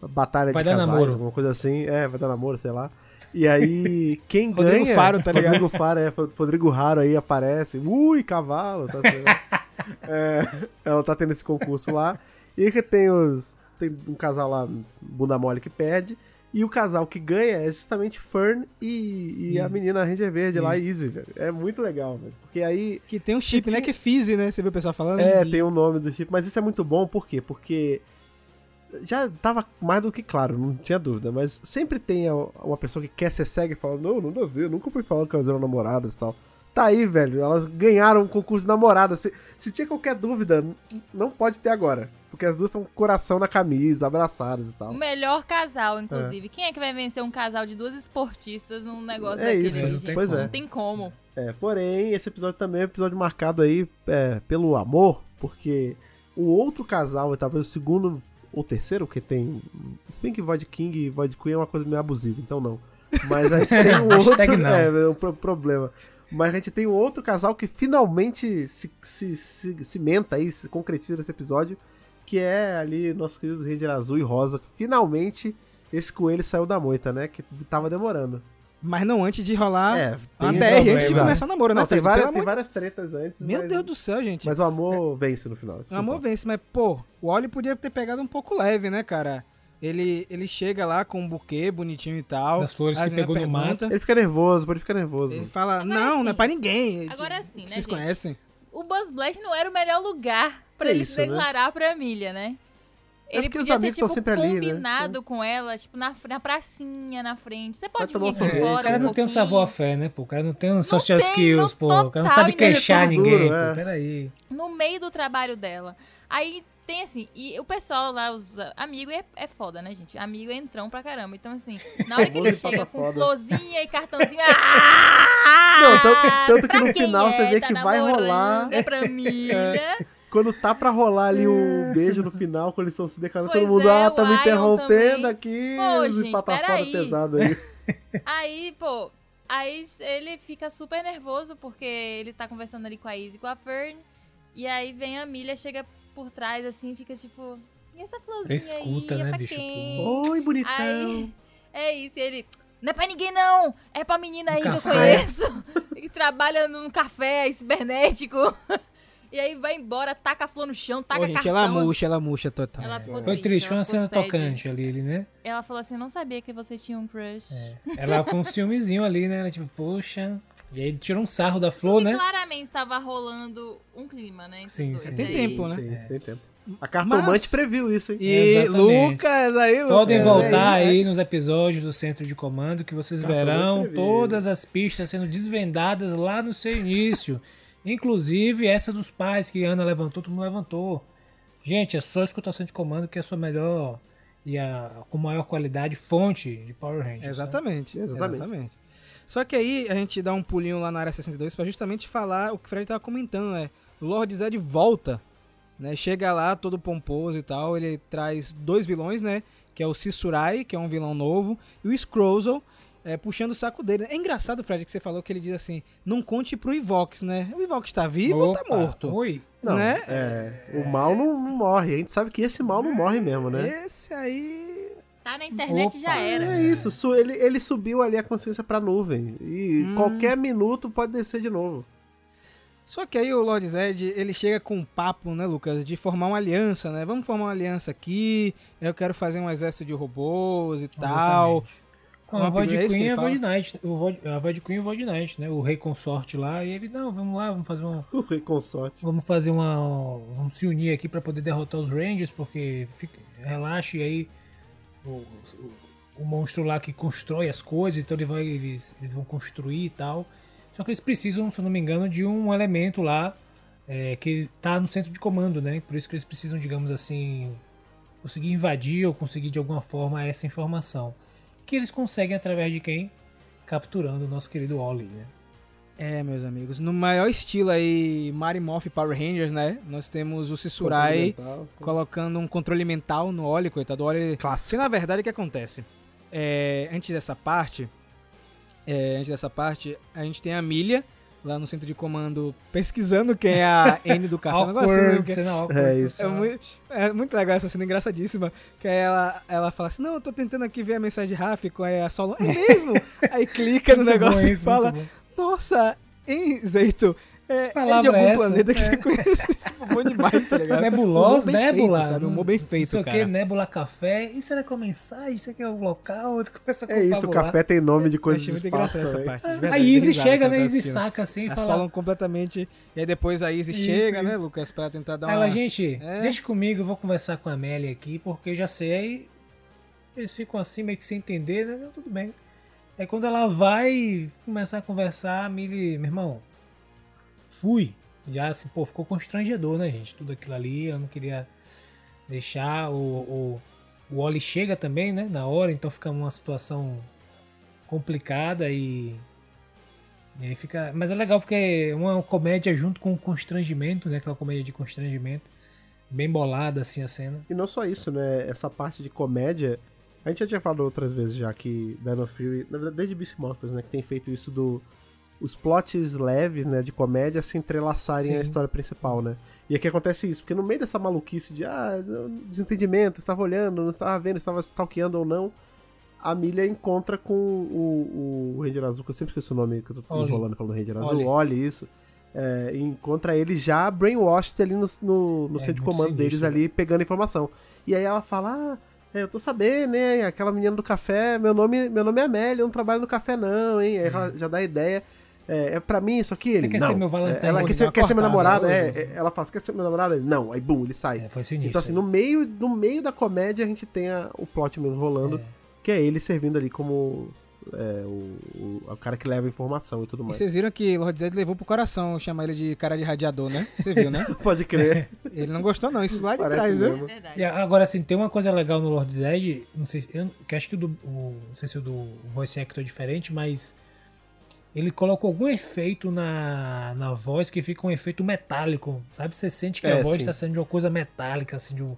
[SPEAKER 1] Batalha
[SPEAKER 3] Vai
[SPEAKER 1] de
[SPEAKER 3] dar
[SPEAKER 1] casais,
[SPEAKER 3] namoro.
[SPEAKER 1] alguma coisa assim. É, vai dar namoro, sei lá. E aí, quem
[SPEAKER 2] Rodrigo
[SPEAKER 1] ganha.
[SPEAKER 2] Faro, tá ligado?
[SPEAKER 1] Rodrigo Faro, é. Rodrigo Raro aí aparece. Ui, cavalo. Tá? É, ela tá tendo esse concurso lá. E que tem os. Tem um casal lá, bunda mole, que perde. E o casal que ganha é justamente Fern e, e a
[SPEAKER 3] Easy.
[SPEAKER 1] menina Ranger Verde lá. Easy, velho. É muito legal, velho. Porque aí.
[SPEAKER 2] Que tem um chip,
[SPEAKER 1] Você
[SPEAKER 2] né?
[SPEAKER 1] tinha-
[SPEAKER 2] Que é Fizzy, né? Você viu o pessoal falando?
[SPEAKER 1] É,
[SPEAKER 2] Fizzy.
[SPEAKER 1] tem o nome do chip. Mas isso é muito bom, por quê? Porque. Já tava mais do que claro, não tinha dúvida. Mas sempre tem uma pessoa que quer ser cega e fala: Não, não dá a ver, nunca fui falando que elas eram namoradas e tal. Tá aí, velho. Elas ganharam um concurso de namorada. Se, se tinha qualquer dúvida, não pode ter agora. Porque as duas são coração na camisa, abraçadas e tal.
[SPEAKER 4] O melhor casal, inclusive. Quem é que vai vencer um casal de duas esportistas num negócio
[SPEAKER 1] É
[SPEAKER 4] daquele,
[SPEAKER 1] isso,
[SPEAKER 4] gente?
[SPEAKER 3] tem
[SPEAKER 1] pois
[SPEAKER 3] como.
[SPEAKER 1] é.
[SPEAKER 4] Não tem como.
[SPEAKER 1] É, porém, esse episódio também é um episódio marcado aí é, pelo amor, porque o outro casal, talvez o segundo ou terceiro, que tem. Se bem que Void King e Void Queen é uma coisa meio abusiva, então não. Mas a gente tem um outro.
[SPEAKER 3] Não.
[SPEAKER 1] É, é um pro- problema. Mas a gente tem um outro casal que finalmente se, se, se cimenta aí, se concretiza nesse episódio, que é ali nosso querido Ranger Azul e Rosa. Finalmente esse coelho saiu da moita, né? Que tava demorando.
[SPEAKER 2] Mas não antes de rolar
[SPEAKER 1] é,
[SPEAKER 2] uma
[SPEAKER 1] tem
[SPEAKER 2] DR antes de
[SPEAKER 3] problema.
[SPEAKER 2] começar o namoro, né,
[SPEAKER 1] Não, tem
[SPEAKER 2] Fred?
[SPEAKER 1] várias, tem
[SPEAKER 2] amor-
[SPEAKER 1] várias tretas antes.
[SPEAKER 2] Meu
[SPEAKER 1] mas,
[SPEAKER 2] Deus do céu, gente.
[SPEAKER 1] Mas o amor vence no final.
[SPEAKER 2] O amor
[SPEAKER 1] importa.
[SPEAKER 2] vence, mas, pô, o Oli podia ter pegado um pouco leve, né, cara? Ele, ele chega lá com um buquê bonitinho e tal.
[SPEAKER 3] Das flores
[SPEAKER 2] a
[SPEAKER 3] que pegou no
[SPEAKER 2] pergunta,
[SPEAKER 1] Ele fica nervoso, pode ficar nervoso.
[SPEAKER 2] Ele fala,
[SPEAKER 4] Agora
[SPEAKER 2] não,
[SPEAKER 4] sim.
[SPEAKER 2] não é pra ninguém.
[SPEAKER 4] Agora sim, né,
[SPEAKER 2] Vocês
[SPEAKER 4] gente?
[SPEAKER 2] conhecem?
[SPEAKER 4] O Buzz Blast não era o melhor lugar pra
[SPEAKER 1] É
[SPEAKER 4] ele
[SPEAKER 1] isso,
[SPEAKER 4] se
[SPEAKER 1] né?
[SPEAKER 4] declarar pra Emília, né?
[SPEAKER 1] É
[SPEAKER 4] Ele
[SPEAKER 1] porque os
[SPEAKER 4] podia ter,
[SPEAKER 1] amigos
[SPEAKER 4] tipo,
[SPEAKER 1] tão sempre ali, né?
[SPEAKER 4] combinado com ela, tipo, na, na pracinha, na frente. Você pode vir fora
[SPEAKER 3] o cara
[SPEAKER 4] um
[SPEAKER 3] não tem um
[SPEAKER 4] pouquinho.
[SPEAKER 3] savoir-faire, né, pô? O cara não tem um social
[SPEAKER 4] tem,
[SPEAKER 3] skills, pô. O cara não sabe queixar
[SPEAKER 1] Tudo
[SPEAKER 3] ninguém,
[SPEAKER 1] duro, é.
[SPEAKER 3] pô. Peraí.
[SPEAKER 4] no meio do trabalho dela. Aí tem assim, e o pessoal lá, os amigos é, é foda, né, gente? Amigo é entrão pra caramba. Então, assim, na hora que ele chega com
[SPEAKER 1] foda.
[SPEAKER 4] florzinha e cartãozinho. Ah,
[SPEAKER 1] Não, tanto- tanto que
[SPEAKER 4] pra
[SPEAKER 1] no
[SPEAKER 4] quem
[SPEAKER 1] final
[SPEAKER 4] é?
[SPEAKER 1] você vê
[SPEAKER 4] Tá
[SPEAKER 1] que vai rolar.
[SPEAKER 4] É pra milha.
[SPEAKER 1] Quando tá pra rolar ali o beijo no final, quando eles estão se declarando,
[SPEAKER 4] Pois
[SPEAKER 1] todo mundo,
[SPEAKER 4] é,
[SPEAKER 1] ah, tá me interrompendo
[SPEAKER 4] também.
[SPEAKER 1] aqui.
[SPEAKER 4] Pô, gente, peraí.
[SPEAKER 1] pesado aí.
[SPEAKER 4] Aí, pô, aí ele fica super nervoso porque ele tá conversando ali com a Izzy e com a Fern. E aí vem a Milha, chega por trás assim fica tipo. E essa florzinha
[SPEAKER 3] Escuta,
[SPEAKER 4] aí, é
[SPEAKER 3] né,
[SPEAKER 4] pra
[SPEAKER 3] bicho?
[SPEAKER 4] quem?
[SPEAKER 1] Oi, bonitão.
[SPEAKER 4] Aí, é isso, e ele. Não é pra ninguém, não! É pra menina aí que eu conheço, que trabalha num café cibernético. E aí vai embora, taca a flor no chão, taca
[SPEAKER 2] Pô, gente,
[SPEAKER 4] cartão.
[SPEAKER 2] ela murcha, ela murcha total.
[SPEAKER 4] Ela ficou
[SPEAKER 3] Foi triste, foi uma cena tocante ali, ele, né?
[SPEAKER 4] Ela falou assim, não sabia que você tinha um crush.
[SPEAKER 3] Ela com um ciúmezinho ali, né? Ela, tipo, poxa. E aí tirou um sarro da flor,
[SPEAKER 4] e
[SPEAKER 3] né?
[SPEAKER 4] claramente estava rolando um clima, né?
[SPEAKER 3] Sim, sim.
[SPEAKER 2] Tem
[SPEAKER 4] Aí-
[SPEAKER 2] tempo, né?
[SPEAKER 1] Sim, tem tempo. A cartomante
[SPEAKER 2] Mas-
[SPEAKER 1] previu isso, hein?
[SPEAKER 2] E
[SPEAKER 3] Exatamente.
[SPEAKER 2] Lucas, aí, Lucas.
[SPEAKER 3] Podem
[SPEAKER 2] é,
[SPEAKER 3] voltar
[SPEAKER 2] é,
[SPEAKER 3] aí nos episódios do Centro de Comando que vocês
[SPEAKER 1] Cartomante
[SPEAKER 3] verão
[SPEAKER 1] previu.
[SPEAKER 3] todas as pistas sendo desvendadas lá no seu início. Inclusive essa dos pais que a Ana levantou, todo mundo levantou. Gente, é só escutar o Centro de Comando que é a sua melhor e a com maior qualidade fonte de Power Rangers. né?
[SPEAKER 2] Exatamente,
[SPEAKER 1] Exatamente.
[SPEAKER 2] exatamente. Só que aí a gente dá um pulinho lá na área 62 pra justamente falar o que o Fred tava comentando, né? O Lord Zed volta, né? Chega lá todo pomposo e tal, ele traz dois vilões, né? Que é o Sisurai, que é um vilão novo, e o Scrozel, é, puxando o saco dele. É engraçado, Fred, que você falou que ele diz assim, não conte pro Ivox, né? O Ivox tá vivo ou tá
[SPEAKER 3] Opa,
[SPEAKER 2] morto?
[SPEAKER 3] Oi.
[SPEAKER 1] Não,
[SPEAKER 2] Né?
[SPEAKER 1] é, o mal não, não morre. A gente sabe que esse mal não morre mesmo, né?
[SPEAKER 2] Esse aí.
[SPEAKER 4] Tá na internet
[SPEAKER 3] Opa,
[SPEAKER 4] já era.
[SPEAKER 1] É isso, su- ele, ele subiu ali a consciência pra nuvem. E
[SPEAKER 2] Hum.
[SPEAKER 1] qualquer minuto pode descer de novo.
[SPEAKER 2] Só que aí o Lord Zed, ele chega com um papo, né, Lucas, de formar uma aliança, né? Vamos formar uma aliança aqui, eu quero fazer um exército de robôs e tal.
[SPEAKER 3] Exatamente. Com
[SPEAKER 2] Uma
[SPEAKER 3] a Void
[SPEAKER 2] upgrade que
[SPEAKER 3] Queen e
[SPEAKER 2] ele
[SPEAKER 3] a
[SPEAKER 2] fala.
[SPEAKER 3] Void Knight. O Void, a Void Queen e o Void Knight, né? O rei consorte lá. E ele, não, vamos lá, vamos fazer uma.
[SPEAKER 1] O rei consorte.
[SPEAKER 3] Vamos fazer uma. Vamos se unir aqui pra poder derrotar os Rangers, porque fica, relaxa e aí. O, o, o monstro lá que constrói as coisas, então ele vai, eles, eles vão construir e tal. Só que eles precisam, se eu não me engano, de um elemento lá é, que está no centro de comando, né? Por isso que eles precisam, digamos assim, conseguir invadir ou conseguir de alguma forma essa informação. Que eles conseguem através de quem? Capturando o nosso querido Oli, né?
[SPEAKER 2] É, meus amigos, no maior estilo aí, Mary Morph Power Rangers, né? Nós temos o Sisurai
[SPEAKER 1] Continental.
[SPEAKER 2] colocando um controle mental no Oli, coitado. O Oli...
[SPEAKER 1] Clássico.
[SPEAKER 2] Se na verdade o que acontece? É, antes dessa parte, é, antes dessa parte, a gente tem a Milha lá no centro de comando pesquisando quem é a N do cartão. Um negócio assim, né?
[SPEAKER 3] Awkward, cena awkward.
[SPEAKER 1] É isso.
[SPEAKER 2] É muito, é muito legal essa cena engraçadíssima. Que aí ela, ela fala assim: Não, eu tô tentando aqui ver a mensagem de Raf. Aí a Solo, é mesmo? aí clica no negócio e
[SPEAKER 3] isso,
[SPEAKER 2] fala:
[SPEAKER 3] muito
[SPEAKER 2] Nossa, hein, Zeito? É, é de algum
[SPEAKER 3] essa,
[SPEAKER 2] planeta que
[SPEAKER 3] é.
[SPEAKER 2] você conhece. Bom demais, tá ligado?
[SPEAKER 3] Nebulosa, Nebula.
[SPEAKER 2] Feito, sabe? Um humor bem
[SPEAKER 3] Não
[SPEAKER 2] feito,
[SPEAKER 3] sei o
[SPEAKER 2] cara.
[SPEAKER 3] que, Nebula Café. Isso será que é uma mensagem? Isso aqui é o local? Tu começa a
[SPEAKER 1] É isso, o café tem nome de coisa de
[SPEAKER 2] muito
[SPEAKER 1] espaço
[SPEAKER 2] essa parte. de verdade,
[SPEAKER 3] A Izzy chega, né? Izzy saca assim e
[SPEAKER 2] A
[SPEAKER 3] fala.
[SPEAKER 2] Solon completamente. E aí depois a Izzy
[SPEAKER 3] Isso,
[SPEAKER 2] chega, né,
[SPEAKER 3] isso.
[SPEAKER 2] Lucas, pra tentar dar uma.
[SPEAKER 3] ela, gente,
[SPEAKER 2] É.
[SPEAKER 3] deixa comigo, eu vou conversar com a Amélia aqui, porque eu já sei. Aí eles ficam assim, meio que sem entender, né? Tudo bem. Aí quando ela vai começar a conversar, a Millie, meu irmão, fui. Já assim, pô, ficou constrangedor, né, gente? Tudo aquilo ali, ela não queria deixar. O, o, o Oli chega também, né? Na hora, então fica uma situação complicada e. E aí fica. Mas é legal porque é uma comédia junto com o constrangimento, né? Aquela comédia de constrangimento. Bem bolada, assim, a cena.
[SPEAKER 1] E não só isso, né? Essa parte de comédia. A gente já tinha falado outras vezes já que Dino Fury, na verdade, desde Beast Morphers, né? Que tem feito isso do. Os plots leves, né? De comédia se entrelaçarem
[SPEAKER 3] Sim.
[SPEAKER 1] à história principal, né? E aqui acontece isso, porque no meio dessa maluquice de ah, desentendimento, estava olhando, não estava vendo, estava stalkeando ou não, a Milha encontra com o, o Ranger Azul, que eu sempre esqueço o nome que eu tô enrolando falando Ranger Azul.
[SPEAKER 3] Oli,
[SPEAKER 1] isso. É, encontra ele já brainwashed ali no, no, no
[SPEAKER 3] É,
[SPEAKER 1] centro de comando
[SPEAKER 3] sinistro,
[SPEAKER 1] deles ali, pegando informação. E aí ela fala, ah, é, eu tô sabendo, né, aquela menina do café, meu nome, meu nome é Amélia, eu não trabalho no café não, hein. Aí ela já dá a ideia, é, é pra mim isso aqui, ele,
[SPEAKER 3] quer
[SPEAKER 1] não.
[SPEAKER 3] ser meu Valentine?
[SPEAKER 1] É, ela quer ser, quer ser meu namorado, é, é, ela fala, quer ser meu namorado? Ele, não, aí bum, ele sai.
[SPEAKER 3] É, foi sinistro.
[SPEAKER 1] Então assim,
[SPEAKER 3] é.
[SPEAKER 1] no meio, no meio da comédia a gente tem a- o plot mesmo rolando, que é ele servindo ali como é, o, o, o cara que leva a informação e tudo
[SPEAKER 2] E
[SPEAKER 1] mais.
[SPEAKER 2] vocês viram que Lord Zed levou pro coração chamar ele de cara de radiador, né? Você viu, né?
[SPEAKER 1] Pode crer.
[SPEAKER 2] Ele não gostou, não. Isso lá de
[SPEAKER 1] Parece
[SPEAKER 2] trás, viu?
[SPEAKER 4] Verdade.
[SPEAKER 3] E agora, assim, tem uma coisa legal no Lord Zed, não sei se, eu, que acho que o do, o, não sei se o do voice actor é diferente, mas ele colocou algum efeito na, na voz que fica um efeito metálico, sabe? Você sente que
[SPEAKER 1] É,
[SPEAKER 3] a voz está sendo de uma coisa metálica, assim, de um...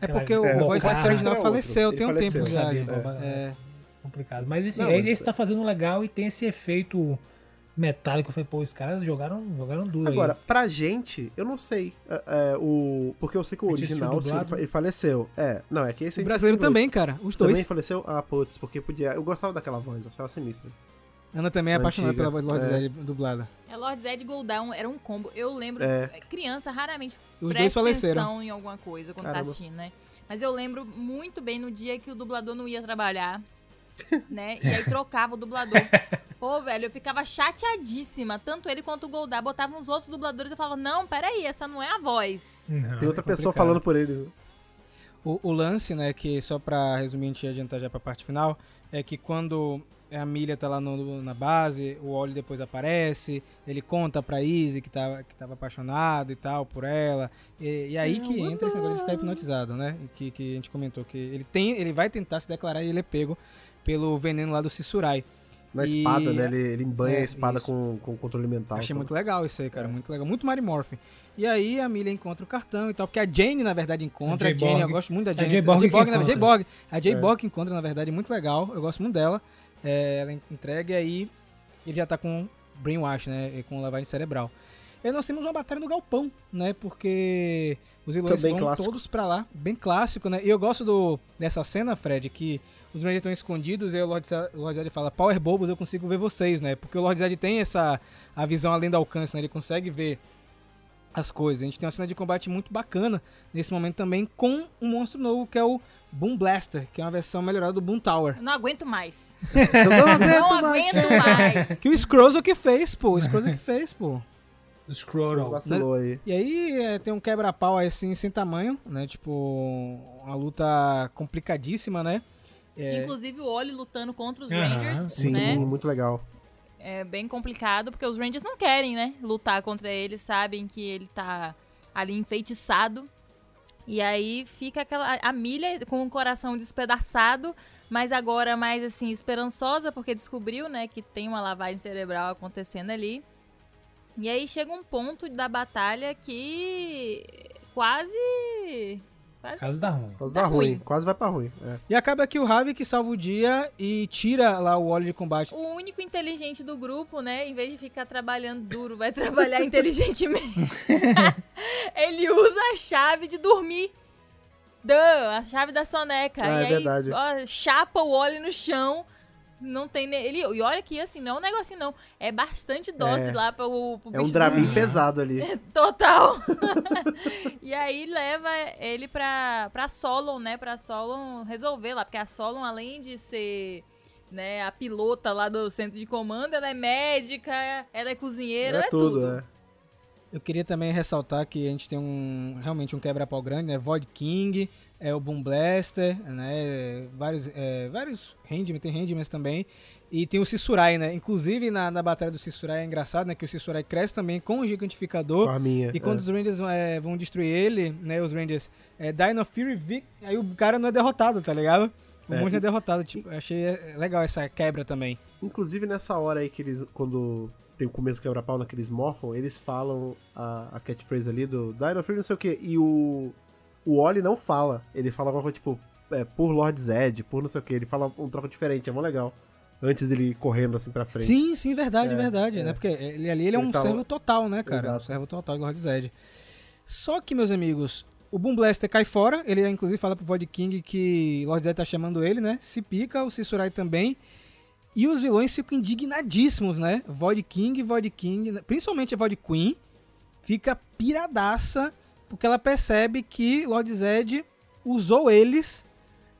[SPEAKER 2] É porque o
[SPEAKER 1] É, o cara
[SPEAKER 2] original
[SPEAKER 1] é
[SPEAKER 2] faleceu
[SPEAKER 1] Ele
[SPEAKER 2] tem um
[SPEAKER 1] faleceu,
[SPEAKER 2] tempo já.
[SPEAKER 3] sabe?
[SPEAKER 2] gente.
[SPEAKER 3] É.
[SPEAKER 2] É.
[SPEAKER 3] complicado. Mas esse,
[SPEAKER 1] Não, mas-
[SPEAKER 3] esse tá fazendo legal e tem esse efeito metálico. Eu falei, pô, os caras jogaram, jogaram duro
[SPEAKER 1] Agora,
[SPEAKER 3] aí.
[SPEAKER 1] pra gente, eu não sei. é, é, o, porque eu sei que o original sim, ele, faleceu. É, não, é que esse.
[SPEAKER 2] O brasileiro
[SPEAKER 1] assistiu
[SPEAKER 2] também, cara. Os
[SPEAKER 1] dois. Também faleceu? Ah, putz, porque podia. Eu gostava daquela voz, achava sinistra.
[SPEAKER 2] Ana também é apaixonada
[SPEAKER 1] Antiga.
[SPEAKER 2] pela voz do Lord
[SPEAKER 1] É.
[SPEAKER 2] Zed dublada.
[SPEAKER 4] É Lord Zed e Goldown era um combo. Eu lembro,
[SPEAKER 1] É.
[SPEAKER 4] criança raramente
[SPEAKER 2] Os dois
[SPEAKER 4] presta
[SPEAKER 2] faleceram.
[SPEAKER 4] atenção em alguma coisa quando tá
[SPEAKER 1] Caramba.
[SPEAKER 4] assistindo, né? Mas eu lembro muito bem no dia que o dublador não ia trabalhar, né? E aí trocava o dublador. Pô, velho, eu ficava chateadíssima. Tanto ele quanto o Goldar botavam os outros dubladores e eu falava, não, peraí, essa não é a voz.
[SPEAKER 3] Não,
[SPEAKER 1] Tem outra
[SPEAKER 3] é
[SPEAKER 1] pessoa falando por ele.
[SPEAKER 2] O, o lance, né, que só pra resumir, a gente adiantar já pra parte final, é que quando a Milha tá lá no- na base, o Oli depois aparece, ele conta pra Izzy que tava, que tava apaixonado e tal por ela, e, e aí que entra esse negócio de ficar hipnotizado, né, que, que a gente comentou, que ele tem, ele vai tentar se declarar e ele é pego pelo veneno lá do Sissurai.
[SPEAKER 1] Na
[SPEAKER 2] E-
[SPEAKER 1] espada, né? Ele, ele embanha
[SPEAKER 2] É,
[SPEAKER 1] a espada
[SPEAKER 2] isso.
[SPEAKER 1] com, com controle mental.
[SPEAKER 2] Achei
[SPEAKER 1] tá?
[SPEAKER 2] muito legal isso aí, cara.
[SPEAKER 1] É.
[SPEAKER 2] Muito legal. Muito Mary Morphin. E aí a Milha encontra o cartão e tal. Porque a Jane, na verdade, encontra.
[SPEAKER 3] A
[SPEAKER 2] A, Jane, eu gosto muito da
[SPEAKER 3] A
[SPEAKER 2] Jane.
[SPEAKER 3] J-Borg que
[SPEAKER 2] J-Borg, na verdade,
[SPEAKER 3] encontra.
[SPEAKER 2] J-Borg. A J-Borg encontra, na verdade, muito legal. Eu gosto muito dela. É, ela entrega e aí ele já tá com brainwash, né? e Com lavagem cerebral. E aí nós temos uma batalha no galpão, né? Porque os vilões
[SPEAKER 1] Também
[SPEAKER 2] vão
[SPEAKER 1] clássico.
[SPEAKER 2] todos pra lá. Bem clássico, né? E eu gosto do, dessa cena, Fred, que os Rangers estão escondidos e o Lord Zed, o Lord Zed fala, Power Bobos, eu consigo ver vocês, né? Porque o Lord Zed tem essa a visão além do alcance, né? Ele consegue ver as coisas. A gente tem uma cena de combate muito bacana nesse momento também com um monstro novo que é o Boom Blaster, que é uma versão melhorada do Boom Tower.
[SPEAKER 4] Eu não aguento mais.
[SPEAKER 1] Eu não aguento
[SPEAKER 4] Não
[SPEAKER 1] mais.
[SPEAKER 4] aguento mais.
[SPEAKER 2] Que o Scrozo que fez, pô. O Scrozo que fez, pô.
[SPEAKER 3] O Scroll.
[SPEAKER 1] Vacilou aí.
[SPEAKER 2] E aí é, tem um quebra-pau assim sem tamanho, né? Tipo, uma luta complicadíssima, né? É,
[SPEAKER 4] Inclusive o Oli lutando contra os
[SPEAKER 3] Aham,
[SPEAKER 4] Rangers,
[SPEAKER 1] Sim,
[SPEAKER 4] né?
[SPEAKER 1] muito legal.
[SPEAKER 4] É bem complicado, porque os Rangers não querem, né? Lutar contra ele, sabem que ele tá ali enfeitiçado. E aí fica aquela. A milha com o coração despedaçado, mas agora mais assim, esperançosa, porque descobriu, né, que tem uma lavagem cerebral acontecendo ali. E aí chega um ponto da batalha que quase. Quase
[SPEAKER 3] Caso da ruim.
[SPEAKER 1] Quase
[SPEAKER 4] Tá
[SPEAKER 1] dá ruim.
[SPEAKER 4] ruim.
[SPEAKER 1] Quase vai pra ruim. É.
[SPEAKER 2] E acaba que o Ravi que salva o dia e tira lá o óleo de combate.
[SPEAKER 4] O único inteligente do grupo, né? Em vez de ficar trabalhando duro, vai trabalhar inteligentemente. Ele usa a chave de dormir. Duh, a chave da soneca.
[SPEAKER 1] Ah,
[SPEAKER 4] e
[SPEAKER 1] é
[SPEAKER 4] aí,
[SPEAKER 1] verdade.
[SPEAKER 4] ó, chapa o óleo no chão. Não tem. ne- Ele, e olha que assim, não é um negocinho, não. É bastante dose
[SPEAKER 1] É.
[SPEAKER 4] lá pro, pro
[SPEAKER 1] É um Dramin
[SPEAKER 4] dormir.
[SPEAKER 1] pesado ali.
[SPEAKER 4] Total. e aí leva ele pra, pra Solon, né? Pra Solon resolver lá. Porque a Solon, além de ser né, a pilota lá do centro de comando, ela é médica, ela é cozinheira, ela
[SPEAKER 1] É
[SPEAKER 4] é
[SPEAKER 1] tudo,
[SPEAKER 4] tudo.
[SPEAKER 1] é.
[SPEAKER 2] Eu queria também ressaltar que a gente tem um realmente um quebra-pau grande, né? Void King, é o Boom Blaster, né? Vários, é, vários Handmans, tem Handmans também. E tem o Sissurai, né? Inclusive na, na batalha do Sissurai é engraçado, né? Que o Sissurai cresce também com o gigantificador.
[SPEAKER 1] Com a minha.
[SPEAKER 2] E quando
[SPEAKER 1] é.
[SPEAKER 2] os Rangers é, vão destruir ele, né? Os Rangers é, Dino Fury, Vic, aí o cara não é derrotado, tá ligado? O
[SPEAKER 1] É.
[SPEAKER 2] é derrotado. Tipo, achei é, legal essa quebra também.
[SPEAKER 1] Inclusive nessa hora aí que eles. Quando tem o começo quebra-pau naqueles morpham, eles falam a, a catchphrase ali do Dino Fury, não sei o que. E o. O Oli não fala. Ele fala alguma coisa tipo, é, por Lord Zed, por não sei o que. Ele fala um troco diferente, é mó legal. Antes dele correndo assim pra frente.
[SPEAKER 2] Sim, sim, verdade,
[SPEAKER 1] É,
[SPEAKER 2] verdade,
[SPEAKER 1] é.
[SPEAKER 2] né? Porque ele ali ele é
[SPEAKER 1] Ele
[SPEAKER 2] um
[SPEAKER 1] tá-
[SPEAKER 2] servo total, né, cara?
[SPEAKER 1] Exato.
[SPEAKER 2] Um servo total do Lord Zed. Só que, meus amigos, o Boom Blaster cai fora. Ele inclusive fala pro Void King que Lord Zed tá chamando ele, né? Se pica, o Sissurai também. E os vilões ficam indignadíssimos, né? Void King, Void King, principalmente a Void Queen, fica piradaça porque ela percebe que Lord Zed usou eles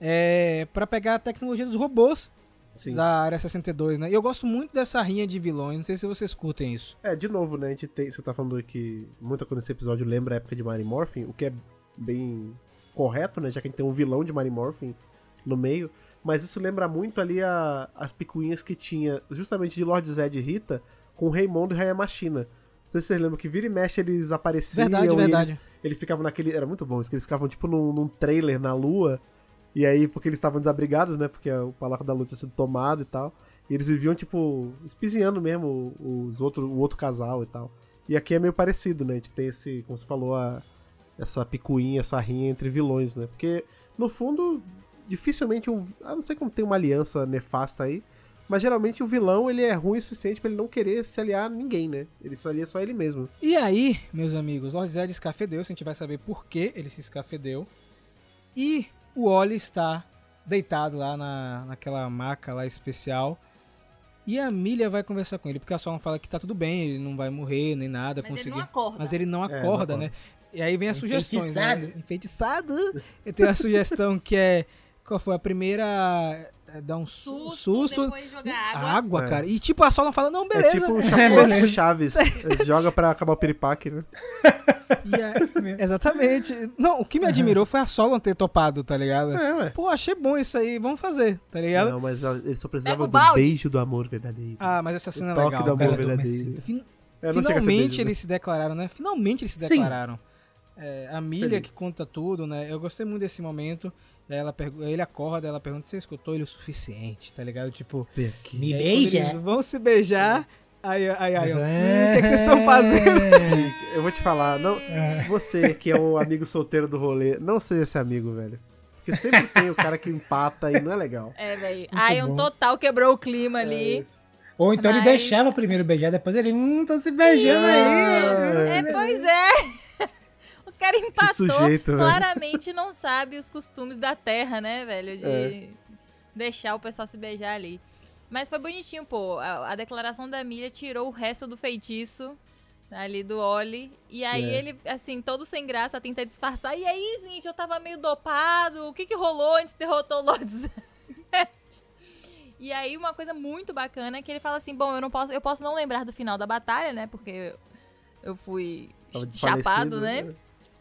[SPEAKER 2] é, para pegar a tecnologia dos robôs
[SPEAKER 1] Sim.
[SPEAKER 2] da área 62, né? E eu gosto muito dessa rinha de vilões, não sei se vocês curtem isso.
[SPEAKER 1] É, de novo, né? A gente tem. Você tá falando que muita coisa nesse episódio lembra a época de Mighty Morphin, o que é bem correto, né? Já que a gente tem um vilão de Mighty Morphin no meio. Mas isso lembra muito ali a- as picuinhas que tinha, justamente de Lord Zed e Rita, com Raimundo e Hayamashina. Não sei se vocês lembram que vira e mexe eles apareciam
[SPEAKER 2] Verdade, verdade.
[SPEAKER 1] Eles, eles ficavam naquele. Era muito bom isso, que eles ficavam tipo num, num trailer na lua. E aí, porque eles estavam desabrigados, né? Porque o Palácio da Lua tinha sido tomado e tal. E eles viviam, tipo, espizinhando mesmo os outro, o outro casal e tal. E aqui é meio parecido, né? A gente tem esse, como você falou, a, essa picuinha, essa rinha entre vilões, né? Porque, no fundo, dificilmente um. A não ser que não tem uma aliança nefasta aí. Mas geralmente o vilão ele é ruim o suficiente pra ele não querer se aliar a ninguém, né? Ele se alia só a ele mesmo.
[SPEAKER 2] E aí, meus amigos, Lord Zed escafedeu, a gente vai saber por que ele se escafedeu. E o Oli está deitado lá na, naquela maca lá especial. E a Milha vai conversar com ele, porque a Solon fala que tá tudo bem, ele não vai morrer nem nada,
[SPEAKER 4] Mas ele
[SPEAKER 2] conseguir.
[SPEAKER 4] não acorda.
[SPEAKER 2] Mas ele não
[SPEAKER 1] É, não
[SPEAKER 2] acorda,
[SPEAKER 1] acorda.
[SPEAKER 2] né? E aí vem as sugestões. Né?
[SPEAKER 3] Enfeitiçado.
[SPEAKER 2] Enfeitiçado. E tem a sugestão que é. Qual foi a primeira? É dar um su-
[SPEAKER 4] Susto,
[SPEAKER 2] susto.
[SPEAKER 4] depois jogar água.
[SPEAKER 2] Água,
[SPEAKER 1] É.
[SPEAKER 2] cara. E tipo, a Solon fala, não, beleza.
[SPEAKER 1] É tipo o Chapolin Chaves. Joga pra acabar o piripaque, né?
[SPEAKER 2] Aí- exatamente. Não, o que me admirou foi a Solon ter topado, tá ligado?
[SPEAKER 1] É, ué.
[SPEAKER 2] Pô, achei bom isso aí, vamos fazer, tá ligado?
[SPEAKER 1] Não, mas ele só precisava
[SPEAKER 4] o
[SPEAKER 1] do beijo do amor verdadeiro.
[SPEAKER 2] Ah, mas essa cena
[SPEAKER 1] o
[SPEAKER 2] é
[SPEAKER 1] toque
[SPEAKER 2] legal.
[SPEAKER 1] do amor
[SPEAKER 2] cara.
[SPEAKER 1] verdadeiro.
[SPEAKER 2] Fin-
[SPEAKER 1] É,
[SPEAKER 2] Finalmente
[SPEAKER 1] beijo, né?
[SPEAKER 2] eles se declararam, né? Finalmente eles se declararam. É, a Milha
[SPEAKER 1] Feliz.
[SPEAKER 2] que conta tudo, né? Eu gostei muito desse momento. Ela ele acorda, ela pergunta se você escutou ele o suficiente, tá ligado? Tipo.
[SPEAKER 3] Me beija.
[SPEAKER 2] Eles vão se beijar. Aí, aí, aí, "Hum,
[SPEAKER 3] é-
[SPEAKER 2] o que, que vocês estão fazendo?
[SPEAKER 1] Eu vou te falar, não, você que é o amigo solteiro do rolê, não seja esse amigo, velho. Porque sempre tem o cara que empata e não é legal.
[SPEAKER 4] É, velho. Aí um total quebrou o clima ali.
[SPEAKER 1] É isso.
[SPEAKER 3] Ou então ele
[SPEAKER 4] Mas-
[SPEAKER 3] deixava primeiro beijar, depois ele, hum, tô se beijando aí.
[SPEAKER 4] É, pois é. Cara empatou.
[SPEAKER 1] sujeito, velho.
[SPEAKER 4] claramente não sabe os costumes da terra, né, velho? De
[SPEAKER 1] É.
[SPEAKER 4] deixar o pessoal se beijar ali. Mas foi bonitinho, pô. A, a declaração da Miriam tirou o resto do feitiço ali do Oli. E aí
[SPEAKER 1] É.
[SPEAKER 4] ele, assim, todo sem graça, tenta disfarçar. E aí, gente, eu tava meio dopado. O que que rolou? A gente derrotou o Lord. E aí, uma coisa muito bacana é que ele fala assim: bom, eu não posso, eu posso não lembrar do final da batalha, né? Porque eu fui chapado, né?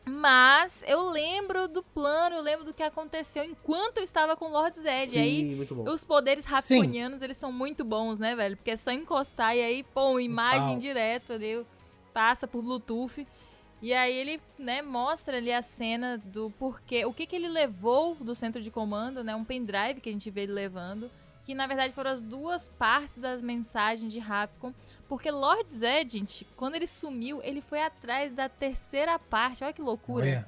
[SPEAKER 4] Mas eu lembro do plano, eu lembro do que aconteceu enquanto eu estava com o Lord Zed.
[SPEAKER 1] Sim,
[SPEAKER 4] E aí,
[SPEAKER 1] muito bom.
[SPEAKER 4] os poderes raponianos, eles são muito bons, né, velho? Porque é só encostar e aí, pô, imagem
[SPEAKER 3] Pau.
[SPEAKER 4] direto ali, passa por Bluetooth. E aí ele, né, mostra ali a cena do porquê, o que que ele levou do centro de comando, né, um pendrive que a gente vê ele levando, que na verdade foram as duas partes das mensagens de Rapcon, porque Lord Zed, gente, quando ele sumiu, ele foi atrás da terceira parte, olha que loucura.
[SPEAKER 3] Olha,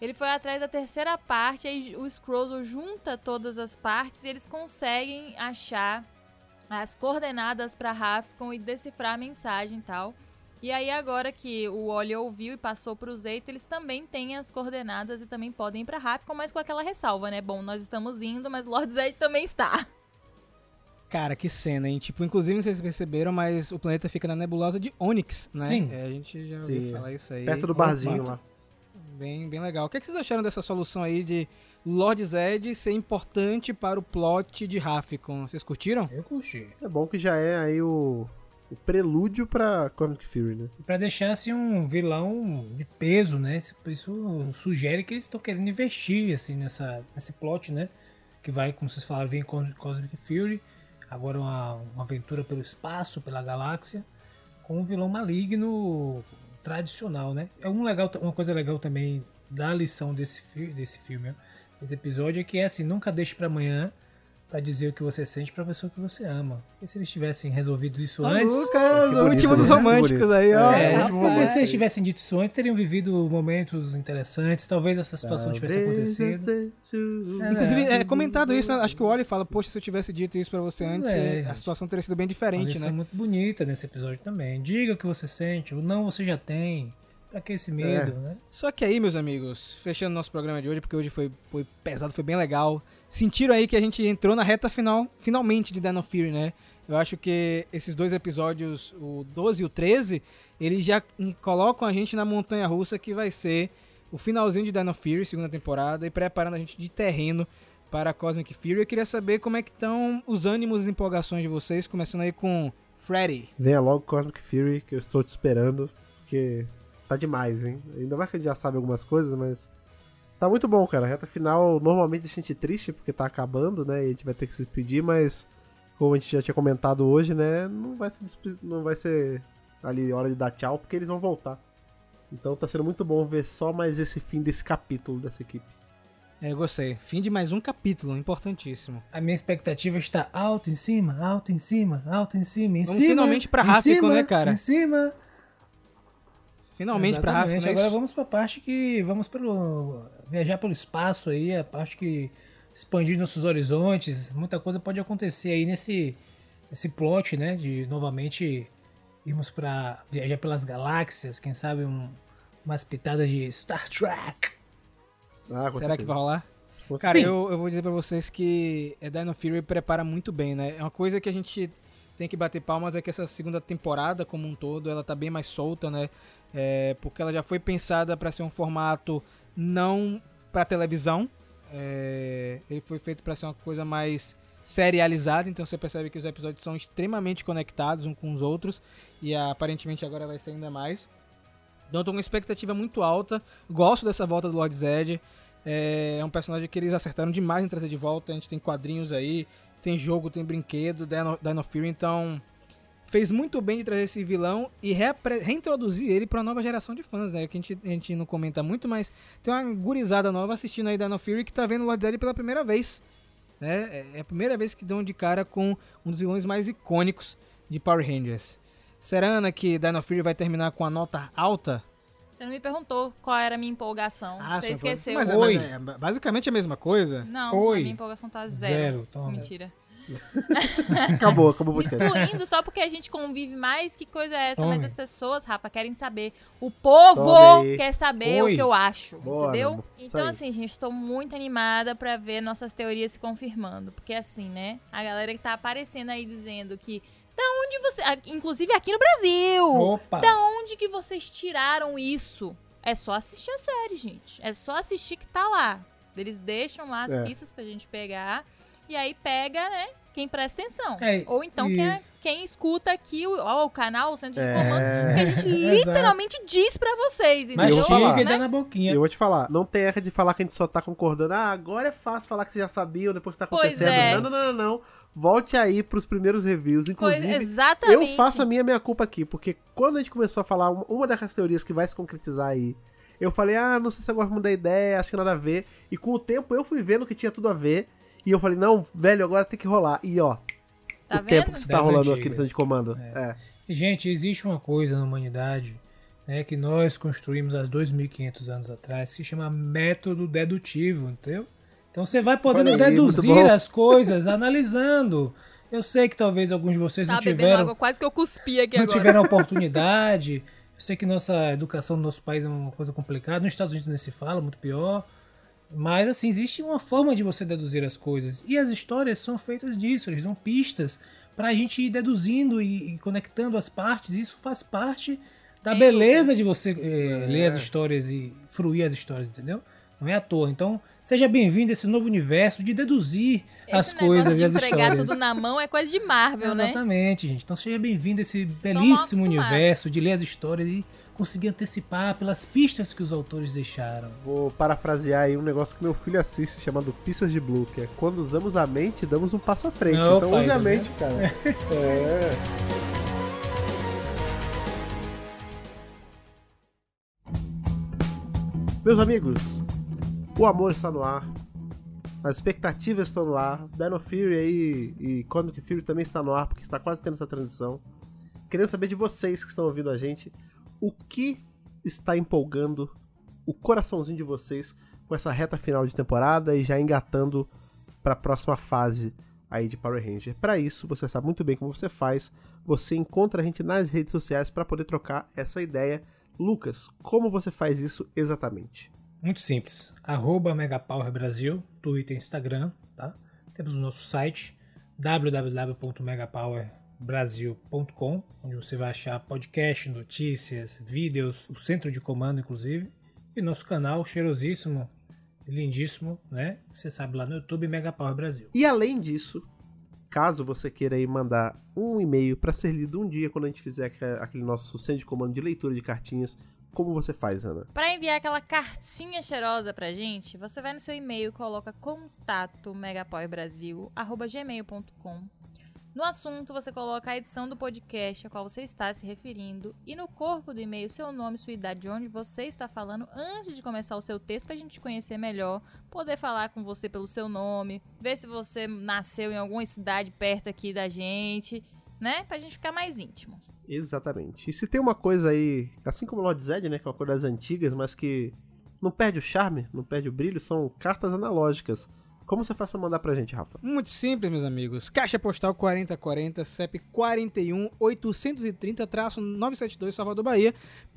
[SPEAKER 4] Ele foi atrás da terceira parte, aí o Scrolls junta todas as partes e eles conseguem achar as coordenadas para Rafcon e decifrar a mensagem e tal. E aí agora que o Oli ouviu e passou para os Eita, eles também têm as coordenadas e também podem ir para Rafcon, mas com aquela ressalva, né? Bom, nós estamos indo, mas Lord Zed também está.
[SPEAKER 2] Cara, que cena, hein? Tipo, inclusive, não sei se vocês perceberam, mas o planeta fica na nebulosa de Onyx, né?
[SPEAKER 3] Sim.
[SPEAKER 2] É, a gente já
[SPEAKER 1] Sim,
[SPEAKER 2] ouviu
[SPEAKER 1] é.
[SPEAKER 2] falar isso aí.
[SPEAKER 1] Perto do
[SPEAKER 2] Opa,
[SPEAKER 1] barzinho lá.
[SPEAKER 2] Bem, bem legal. O que, é que vocês acharam dessa solução aí de Lord Zed ser importante para o plot de Rafcon? Vocês curtiram?
[SPEAKER 3] eu curti.
[SPEAKER 1] É bom que já é aí o, o prelúdio pra Comic Fury, né?
[SPEAKER 3] E pra deixar assim um vilão de peso, né? Isso, isso sugere que eles estão querendo investir assim nessa nesse plot, né? Que vai, como vocês falaram, vem com Cosmic Fury, agora uma, uma aventura pelo espaço, pela galáxia, com um vilão maligno tradicional, né? É um legal, uma coisa legal também da lição desse desse filme, desse episódio é que é assim, nunca deixe pra amanhã pra dizer o que você sente pra pessoa que você ama. E se eles tivessem resolvido isso antes,
[SPEAKER 2] Lucas, o
[SPEAKER 1] bonito,
[SPEAKER 2] último dos
[SPEAKER 1] né?
[SPEAKER 2] românticos aí, ó.
[SPEAKER 3] é,
[SPEAKER 1] rapaz.
[SPEAKER 3] porque se eles tivessem dito isso antes, teriam vivido momentos interessantes. Talvez essa situação tivesse
[SPEAKER 1] Talvez
[SPEAKER 3] acontecido.
[SPEAKER 1] eu seja-
[SPEAKER 3] É,
[SPEAKER 2] Inclusive,
[SPEAKER 3] É.
[SPEAKER 2] é comentado isso, né? acho que o Oli fala, poxa, se eu tivesse dito isso pra você antes,
[SPEAKER 3] É.
[SPEAKER 2] a situação teria sido bem diferente,
[SPEAKER 3] lição
[SPEAKER 2] né?
[SPEAKER 3] muito bonita nesse episódio também. Diga o que você sente, o não você já tem. Pra que esse medo,
[SPEAKER 1] É.
[SPEAKER 3] né?
[SPEAKER 2] Só que aí, meus amigos, fechando nosso programa de hoje, porque hoje foi, foi pesado, foi bem legal. Sentiram aí que a gente entrou na reta final, finalmente, de Dino Fury, né? Eu acho que esses dois episódios, o 12 e o 13, eles já colocam a gente na montanha russa que vai ser o finalzinho de Dino Fury, segunda temporada, e preparando a gente de terreno para Cosmic Fury. Eu queria saber como é que estão os ânimos e empolgações de vocês, começando aí com Freddy.
[SPEAKER 1] Venha logo Cosmic Fury, que eu estou te esperando, porque tá demais, hein? Ainda mais que a gente já sabe algumas coisas, mas tá muito bom, cara. A reta final normalmente deixa a gente triste, porque tá acabando, né? E a gente vai ter que se despedir, mas como a gente já tinha comentado hoje, né? Não vai, se despe- não vai ser ali hora de dar tchau, porque eles vão voltar. Então tá sendo muito bom ver só mais esse fim desse capítulo dessa equipe.
[SPEAKER 2] É, eu gostei. Fim de mais um capítulo, importantíssimo.
[SPEAKER 3] A minha expectativa está alto em cima, alto em cima, alto em cima, em
[SPEAKER 2] Vamos
[SPEAKER 3] cima.
[SPEAKER 2] finalmente pra
[SPEAKER 3] cima,
[SPEAKER 2] né, cara?
[SPEAKER 3] Em cima.
[SPEAKER 2] Finalmente pra
[SPEAKER 3] Exatamente.
[SPEAKER 2] Rafa, né?
[SPEAKER 3] Agora vamos pra parte que vamos pelo viajar pelo espaço aí, a parte que expandir nossos horizontes, muita coisa pode acontecer aí nesse esse plot, né, de novamente irmos pra viajar pelas galáxias, quem sabe um, umas pitadas de Star Trek.
[SPEAKER 1] Ah,
[SPEAKER 2] Será que
[SPEAKER 1] certeza.
[SPEAKER 2] vai rolar? Cara,
[SPEAKER 3] Sim.
[SPEAKER 2] eu, eu vou dizer pra vocês que é Dino Fury prepara muito bem, né? É uma coisa que a gente tem que bater palmas é que essa segunda temporada como um todo, ela tá bem mais solta, né? É, porque ela já foi pensada pra ser um formato não pra televisão. É, ele foi feito pra ser uma coisa mais serializada, então você percebe que os episódios são extremamente conectados uns com os outros e aparentemente agora vai ser ainda mais. Então eu tô com uma expectativa muito alta. Gosto dessa volta do Lord Zed. É um personagem que eles acertaram demais em trazer de volta. A gente tem quadrinhos aí, tem jogo, tem brinquedo, Dino, Dino Fury, então fez muito bem de trazer esse vilão e reintroduzir ele para uma nova geração de fãs, né? Que a gente, a gente não comenta muito, mas tem uma gurizada nova assistindo aí Dino Fury que tá vendo o Lord Zed pela primeira vez. Né? É- É a primeira vez que dão de cara com um dos vilões mais icônicos de Power Rangers. Será, que Dino Fury vai terminar com a nota alta?
[SPEAKER 4] Você não me perguntou qual era a minha empolgação.
[SPEAKER 2] Ah,
[SPEAKER 4] Você esqueceu.
[SPEAKER 2] Mas, é-
[SPEAKER 3] Oi.
[SPEAKER 2] mas é basicamente a mesma coisa.
[SPEAKER 4] Não,
[SPEAKER 3] Oi.
[SPEAKER 4] a minha empolgação tá zero.
[SPEAKER 3] Zero, toma
[SPEAKER 4] Mentira.
[SPEAKER 1] acabou, acabou o podcast.
[SPEAKER 4] excluindo só porque a gente convive mais. Que coisa é essa?
[SPEAKER 3] Tome.
[SPEAKER 4] Mas as pessoas, Rafa, querem saber. O povo quer saber
[SPEAKER 3] Oi.
[SPEAKER 4] o que eu acho. Entendeu? Então, assim, gente, tô muito animada pra ver nossas teorias se confirmando. Porque, assim, né? A galera que tá aparecendo aí dizendo que. Da onde você. Inclusive aqui no Brasil!
[SPEAKER 3] Opa!
[SPEAKER 4] Da onde que vocês tiraram isso? É só assistir a série, gente. É só assistir que tá lá. Eles deixam lá as
[SPEAKER 1] É.
[SPEAKER 4] pistas pra gente pegar. E aí pega, né? Quem presta atenção.
[SPEAKER 3] É,
[SPEAKER 4] Ou então quem, é- quem escuta aqui o, ó, o canal, o centro de
[SPEAKER 1] É.
[SPEAKER 4] comando, que a gente literalmente diz pra vocês.
[SPEAKER 3] Mas
[SPEAKER 1] eu
[SPEAKER 4] entendeu?
[SPEAKER 1] vou falar.
[SPEAKER 3] chega e
[SPEAKER 4] Né?
[SPEAKER 3] dá na boquinha.
[SPEAKER 1] Eu vou te falar, não tem erra de falar que a gente só tá concordando. Ah, agora é fácil falar que vocês já sabiam depois que tá
[SPEAKER 4] Pois
[SPEAKER 1] acontecendo.
[SPEAKER 4] é.
[SPEAKER 1] Não, não, não, não, não. Volte aí pros primeiros reviews.
[SPEAKER 4] Pois,
[SPEAKER 1] Inclusive,
[SPEAKER 4] exatamente.
[SPEAKER 1] eu faço a minha meia culpa aqui, porque quando a gente começou a falar uma- uma dessas teorias que vai se concretizar aí, eu falei, ah, não sei se eu gosto muito da ideia, acho que nada a ver. E com o tempo eu fui vendo que tinha tudo a ver. E eu falei, não, velho, agora tem que rolar. E ó,
[SPEAKER 4] Tá
[SPEAKER 1] o tempo que
[SPEAKER 4] vendo?
[SPEAKER 1] isso tá
[SPEAKER 3] Das
[SPEAKER 1] rolando aqui no de comando. É.
[SPEAKER 3] E, Gente, existe uma coisa na humanidade né, que nós construímos há 2.500 anos atrás que se chama método dedutivo, entendeu? Então você vai podendo
[SPEAKER 1] aí,
[SPEAKER 3] deduzir as coisas analisando. Eu sei que talvez alguns de vocês
[SPEAKER 4] Tá
[SPEAKER 3] não tiveram,
[SPEAKER 4] água, quase que eu cuspi aqui
[SPEAKER 3] não
[SPEAKER 4] agora.
[SPEAKER 3] tiveram oportunidade. Eu sei que nossa educação no nosso país é uma coisa complicada. Nos Estados Unidos nem se fala, muito pior. Mas, assim, existe uma forma de você deduzir as coisas. E as histórias são feitas disso. Eles dão pistas pra gente ir deduzindo e, e conectando as partes. Isso faz parte da
[SPEAKER 4] Sem
[SPEAKER 3] beleza de você eh, ler as histórias e fruir as histórias, entendeu? Não é à toa. Então, seja bem-vindo a esse novo universo de deduzir
[SPEAKER 4] Esse
[SPEAKER 3] as coisas
[SPEAKER 4] de
[SPEAKER 3] e as histórias.
[SPEAKER 4] tudo na mão é coisa de Marvel, né?
[SPEAKER 3] Exatamente, gente. Então seja bem-vindo a esse belíssimo universo de ler as histórias e conseguir antecipar pelas pistas que os autores deixaram.
[SPEAKER 1] Vou parafrasear aí um negócio que meu filho assiste chamado Pistas de Blue, que é quando usamos a mente, damos um passo à frente.
[SPEAKER 3] Não,
[SPEAKER 1] então
[SPEAKER 3] pai,
[SPEAKER 1] use a mente, cara. É. Meus amigos, o amor está no ar. As expectativas estão no ar. Dino Fury aí e Comic Fury também está no ar, porque está quase tendo essa transição. Queremos saber de vocês que estão ouvindo a gente, o que está empolgando o coraçãozinho de vocês com essa reta final de temporada e já engatando para a próxima fase aí de Power Ranger. Para isso, você sabe muito bem como você faz. Você encontra a gente nas redes sociais para poder trocar essa ideia. Lucas, como você faz isso exatamente?
[SPEAKER 3] Muito simples. Arroba Megapower Brasil, Twitter e Instagram, tá? Temos o nosso site www.megapowerbrasil.com, onde você vai achar podcast, notícias, vídeos, o centro de comando, inclusive, e nosso canal cheirosíssimo, lindíssimo, né? Você sabe lá no YouTube, Megapower Brasil.
[SPEAKER 1] E além disso, caso você queira aí mandar um e-mail para ser lido um dia quando a gente fizer aquele nosso centro de comando de leitura de cartinhas, como você faz, Ana?
[SPEAKER 4] Pra enviar aquela cartinha cheirosa pra gente, você vai no seu e-mail e coloca contato megapowerbrasil@gmail.com. No assunto, você coloca a edição do podcast a qual você está se referindo e no corpo do e-mail seu nome, sua idade, de onde você está falando antes de começar o seu texto pra gente te conhecer melhor, poder falar com você pelo seu nome, ver se você nasceu em alguma cidade perto aqui da gente, né? Pra gente ficar mais íntimo.
[SPEAKER 1] Exatamente. E se tem uma coisa aí, assim como o Lord Zed, né, que é uma coisa das antigas, mas que não perde o charme, não perde o brilho, são cartas analógicas. Como você faz pra mandar pra gente, Rafa?
[SPEAKER 2] Muito simples, meus amigos. Caixa postal 4040, CEP 41 830-972, Salvador, Bahia,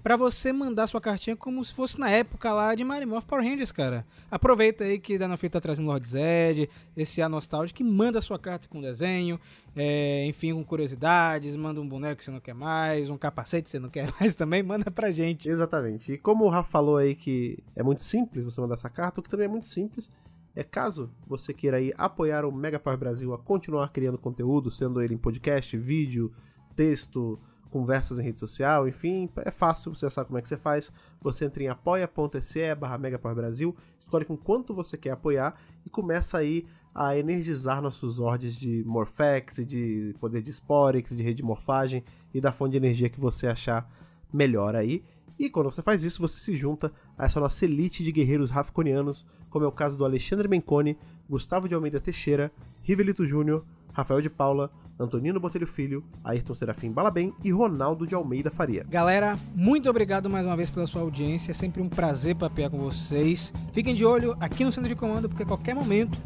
[SPEAKER 2] Pra você mandar sua cartinha como se fosse na época lá de Marimorph Power Rangers, cara. Aproveita aí que Dana Fita tá trazendo Lord Zed, esse ar nostálgico, e manda sua carta com desenho, é, enfim, com curiosidades, manda um boneco que você não quer mais, um capacete que você não quer mais também, manda pra gente.
[SPEAKER 1] Exatamente. E como o Rafa falou aí que é muito simples você mandar essa carta, o que também é muito simples é caso você queira aí apoiar o Mega Power Brasil a continuar criando conteúdo, sendo ele em podcast, vídeo, texto, conversas em rede social, enfim, é fácil, você sabe como é que você faz. Você entra em apoia.se barra Brasil, escolhe com quanto você quer apoiar e começa aí a energizar nossos ordens de Morphex, de poder de Sporix, de rede de morfagem e da fonte de energia que você achar melhor aí. E quando você faz isso, você se junta a essa nossa elite de guerreiros rafconianos, como é o caso do Alexandre Menconi, Gustavo de Almeida Teixeira, Rivelito Júnior, Rafael de Paula, Antonino Botelho Filho, Ayrton Serafim Balabem e Ronaldo de Almeida Faria.
[SPEAKER 2] Galera, muito obrigado mais uma vez pela sua audiência. É sempre um prazer papear com vocês. Fiquem de olho aqui no centro de comando, porque a qualquer momento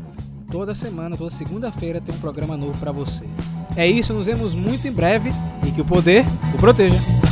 [SPEAKER 2] toda semana, toda segunda-feira tem um programa novo para você. É isso, nos vemos muito em breve e que o poder o proteja.